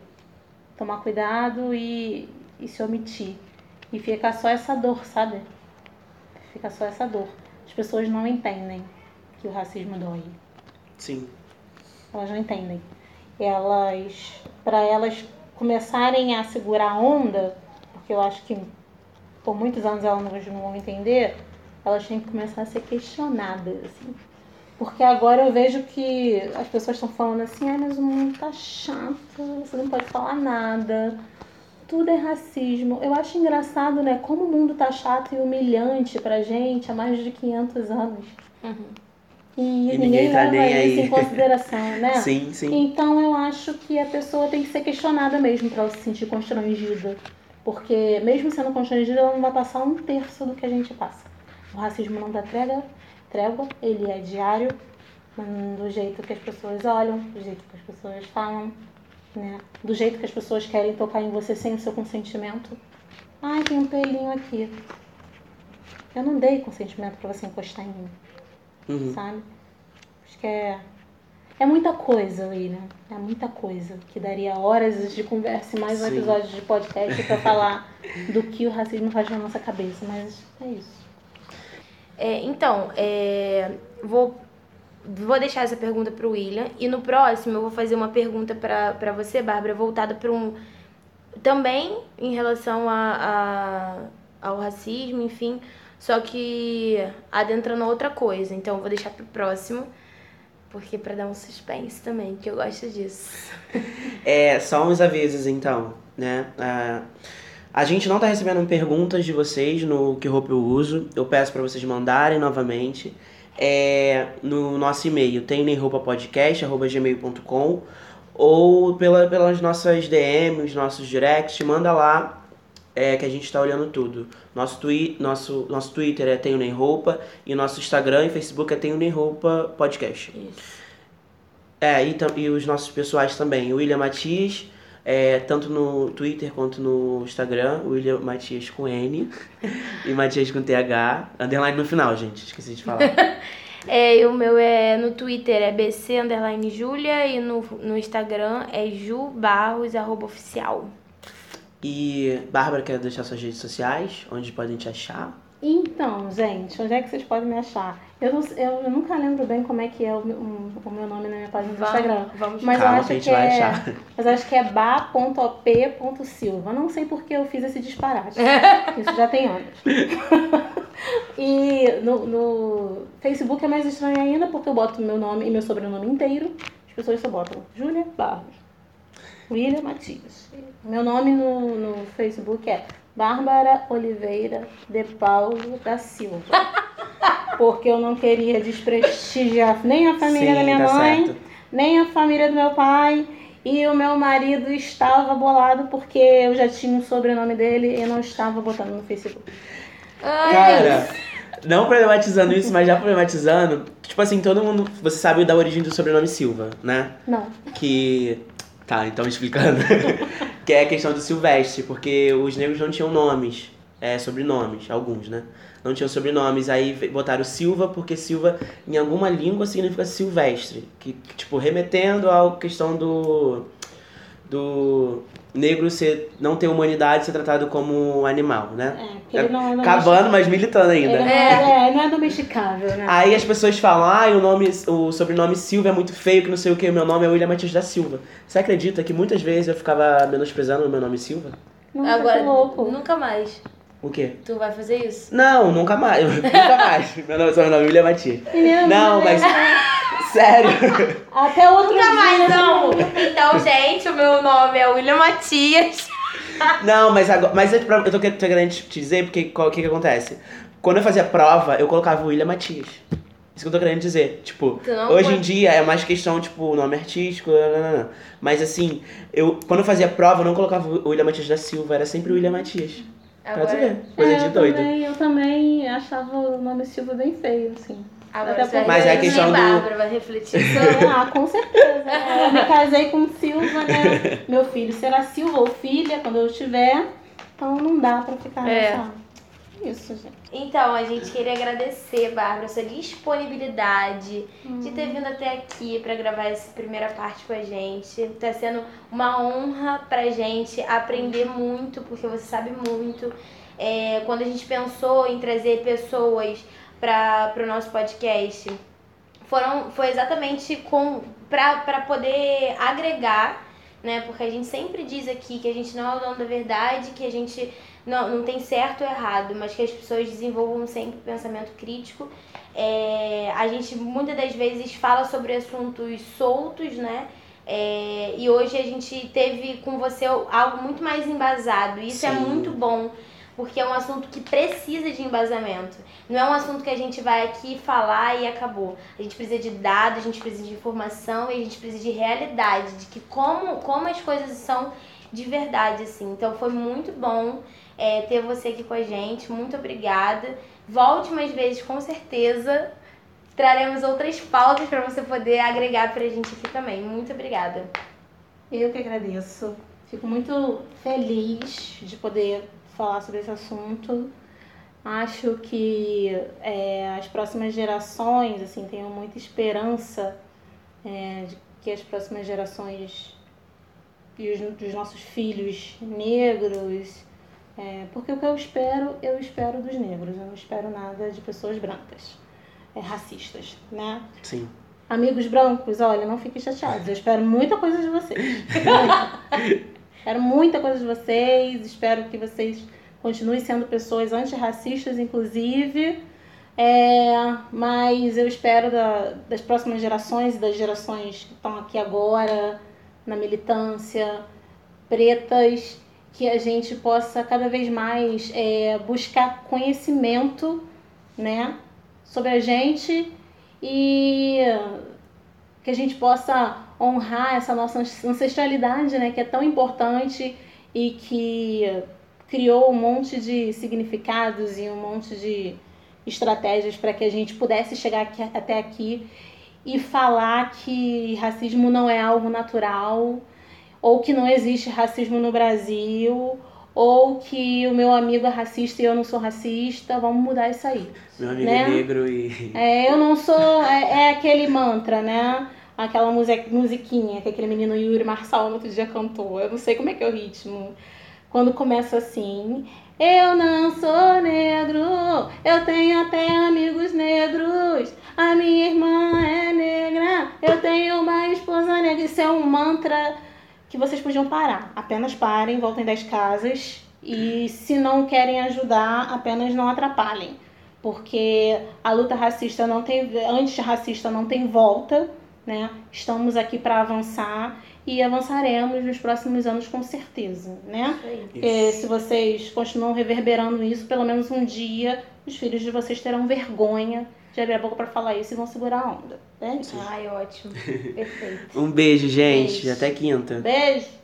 tomar cuidado e, e se omitir. E fica só essa dor, sabe? Fica só essa dor. As pessoas não entendem que o racismo dói. Sim. Elas não entendem. Elas, para elas começarem a segurar a onda, porque eu acho que por muitos anos elas não vão entender, elas têm que começar a ser questionadas, assim. Porque agora eu vejo que as pessoas estão falando assim, ah, mas o mundo tá chato, você não pode falar nada, tudo é racismo. Eu acho engraçado, né, como o mundo tá chato e humilhante pra gente há mais de 500 anos. E, E ninguém, ninguém tá leva nem aí. isso em consideração, *laughs* né? Sim, sim. Então eu acho que a pessoa tem que ser questionada mesmo para ela se sentir constrangida. Porque mesmo sendo constrangida, ela não vai passar um terço do que a gente passa. O racismo não dá trégua, trégua ele é diário, do jeito que as pessoas olham, do jeito que as pessoas falam, né? Do jeito que as pessoas querem tocar em você sem o seu consentimento. Ai, tem um pelinho aqui. Eu não dei consentimento para você encostar em mim Uhum. sabe? Acho que é. É muita coisa, William. É muita coisa. Que daria horas de conversa e mais um Sim. episódio de podcast pra falar do que o racismo faz na nossa cabeça. Mas é isso. É, então, é, vou, vou deixar essa pergunta pro William. E no próximo eu vou fazer uma pergunta pra você, Bárbara, voltada para um. Também em relação a, a- ao racismo, enfim. Só que adentrando outra coisa. Então eu vou deixar pro próximo. Porque pra dar um suspense também, que eu gosto disso. *laughs* É, só uns avisos então, né? Ah, a gente não tá recebendo perguntas de vocês no Que Roupa Eu Uso. Eu peço pra vocês mandarem novamente. É, no nosso e-mail, tem gmail.com ou pela, pelas nossas DMs, nossos directs, manda lá é, que a gente tá olhando tudo. Nosso, twi nosso, nosso Twitter é Tenho Nem Roupa e nosso Instagram e Facebook é Tenho Nem Roupa Podcast. Isso. É, e, e os nossos pessoais também. O William Matias, é, tanto no Twitter quanto no Instagram. William Matias com N e Matias com TH. Underline no final, gente. Esqueci de falar. *laughs* É, e o meu é no Twitter é BC underline Julia e no, no Instagram é Ju Barros arroba oficial. E Bárbara, quer deixar suas redes sociais? Onde podem te achar? Então, gente, onde é que vocês podem me achar? Eu, não- eu, eu nunca lembro bem como é que é o, meu- um- o meu nome na minha página do Instagram. vamos Mas Calma eu acho que a gente que vai é, achar. *laughs* Mas eu acho que é ba.op.silva. Não sei por que eu fiz esse disparate. Isso já tem anos. *laughs* e no, no Facebook é mais estranho ainda porque eu boto meu nome e meu sobrenome inteiro. As pessoas só botam Júlia Barros. William Matias. Meu nome no, no Facebook é Bárbara Oliveira de Paulo da Silva. Porque eu não queria desprestigiar nem a família da Sim, minha tá mãe, certo. nem a família do meu pai. E o meu marido estava bolado porque eu já tinha um sobrenome dele e não estava botando no Facebook. Cara, não problematizando isso, mas já problematizando. Tipo assim, todo mundo. Você sabe da origem do sobrenome Silva, né? Não. que. Tá, então explicando. *laughs* que é a questão do Silvestre, porque os negros não tinham nomes, é, sobrenomes, alguns, né? Não tinham sobrenomes, aí botaram Silva, porque Silva em alguma língua significa silvestre. Que, que, tipo, remetendo à questão do. do negro ser, não ter humanidade ser tratado como animal, né? É, porque ele não é Cavando, mas militando Ele ainda. não é, é, não é domesticável, né? Aí as pessoas falam, ah, o, nome, o sobrenome Silva é muito feio, que não sei o que, o meu nome é William Matias da Silva. Você acredita que muitas vezes eu ficava menosprezando o meu nome Silva? Nossa, Agora, que louco. nunca mais. O quê? Tu vai fazer isso? Não, nunca mais. *laughs* nunca mais. Meu nome, sobrenome é William Matias. Não, mas. *laughs* Sério. Até outro Nunca dia, mais, né? não. Então, gente, o meu nome é William Matias. *laughs* Não, mas agora. Mas eu, eu tô, que- tô querendo te dizer porque qual- o que que acontece? Quando eu fazia prova, eu colocava o William Matias. Isso que eu tô querendo dizer. Tipo, hoje em dia é mais questão, tipo, nome artístico, mas assim, eu quando eu fazia prova, eu não colocava o William Matias da Silva, era sempre o William Matias. Pra tu ver. Coisa É, de eu doido. Também, eu também achava o nome Silva bem feio, assim. Agora Até Mas é a questão do- Bárbara vai refletir sobre. Ah, com certeza. né? Eu me casei com Silva, né? *laughs* Meu filho será Silva ou filha quando eu tiver. Então não dá pra ficar É. nessa. Isso, gente. Então, a gente queria agradecer, Bárbara, sua disponibilidade de ter vindo até aqui pra gravar essa primeira parte com a gente. Tá sendo uma honra pra gente aprender muito, porque você sabe muito. É, quando a gente pensou em trazer pessoas para o nosso podcast, foram, foi exatamente com para poder agregar, né? Porque a gente sempre diz aqui que a gente não é o dono da verdade, que a gente não, não tem certo ou errado, mas que as pessoas desenvolvam sempre pensamento crítico. É, a gente muitas das vezes fala sobre assuntos soltos, né? É, e hoje a gente teve com você algo muito mais embasado. Isso é Sim. muito bom, porque é um assunto que precisa de embasamento. Não é um assunto que a gente vai aqui falar e acabou. A gente precisa de dados, a gente precisa de informação e a gente precisa de realidade, de que como, como as coisas são de verdade, assim. Então foi muito bom é, ter você aqui com a gente. Muito obrigada. Volte mais vezes, com certeza. Traremos outras pautas para você poder agregar pra gente aqui também. Muito obrigada. Eu que agradeço. Fico muito feliz de poder falar sobre esse assunto. Acho que é, as próximas gerações, assim, tenho muita esperança é, de que as próximas gerações e os dos nossos filhos negros, é, porque o que eu espero, eu espero dos negros, eu não espero nada de pessoas brancas, é, racistas, né? Sim. Amigos brancos, olha, não fiquem chateados. Eu espero muita coisa de vocês. *laughs* espero muita coisa de vocês. Espero que vocês continuem sendo pessoas antirracistas, inclusive. É, mas eu espero da- das próximas gerações e das gerações que estão aqui agora, na militância, pretas, que a gente possa cada vez mais é, buscar conhecimento né, sobre a gente e que a gente possa honrar essa nossa ancestralidade, né, que é tão importante e que criou um monte de significados e um monte de estratégias para que a gente pudesse chegar aqui- até aqui e falar que racismo não é algo natural ou que não existe racismo no Brasil ou que o meu amigo é racista e eu não sou racista. Vamos mudar isso aí. Meu amigo Né? é negro e. É, eu não sou. É, é aquele mantra, né? Aquela musiquinha que aquele menino Yuri Marçal no outro dia cantou. Eu não sei como é que é o ritmo. Quando começa assim. Eu não sou negro, eu tenho até amigos negros. A minha irmã é negra, eu tenho uma esposa negra. Isso é um mantra que vocês podiam parar. Apenas parem, voltem das casas. E se não querem ajudar, apenas não atrapalhem porque a luta racista não tem antirracista não tem volta, né? Estamos aqui para avançar e avançaremos nos próximos anos com certeza, né? Se vocês continuam reverberando isso, pelo menos um dia os filhos de vocês terão vergonha de abrir a boca para falar isso e vão segurar a onda, né? Ai, ótimo. *laughs* Perfeito. Um beijo, gente. Beijo. Até quinta. Beijo.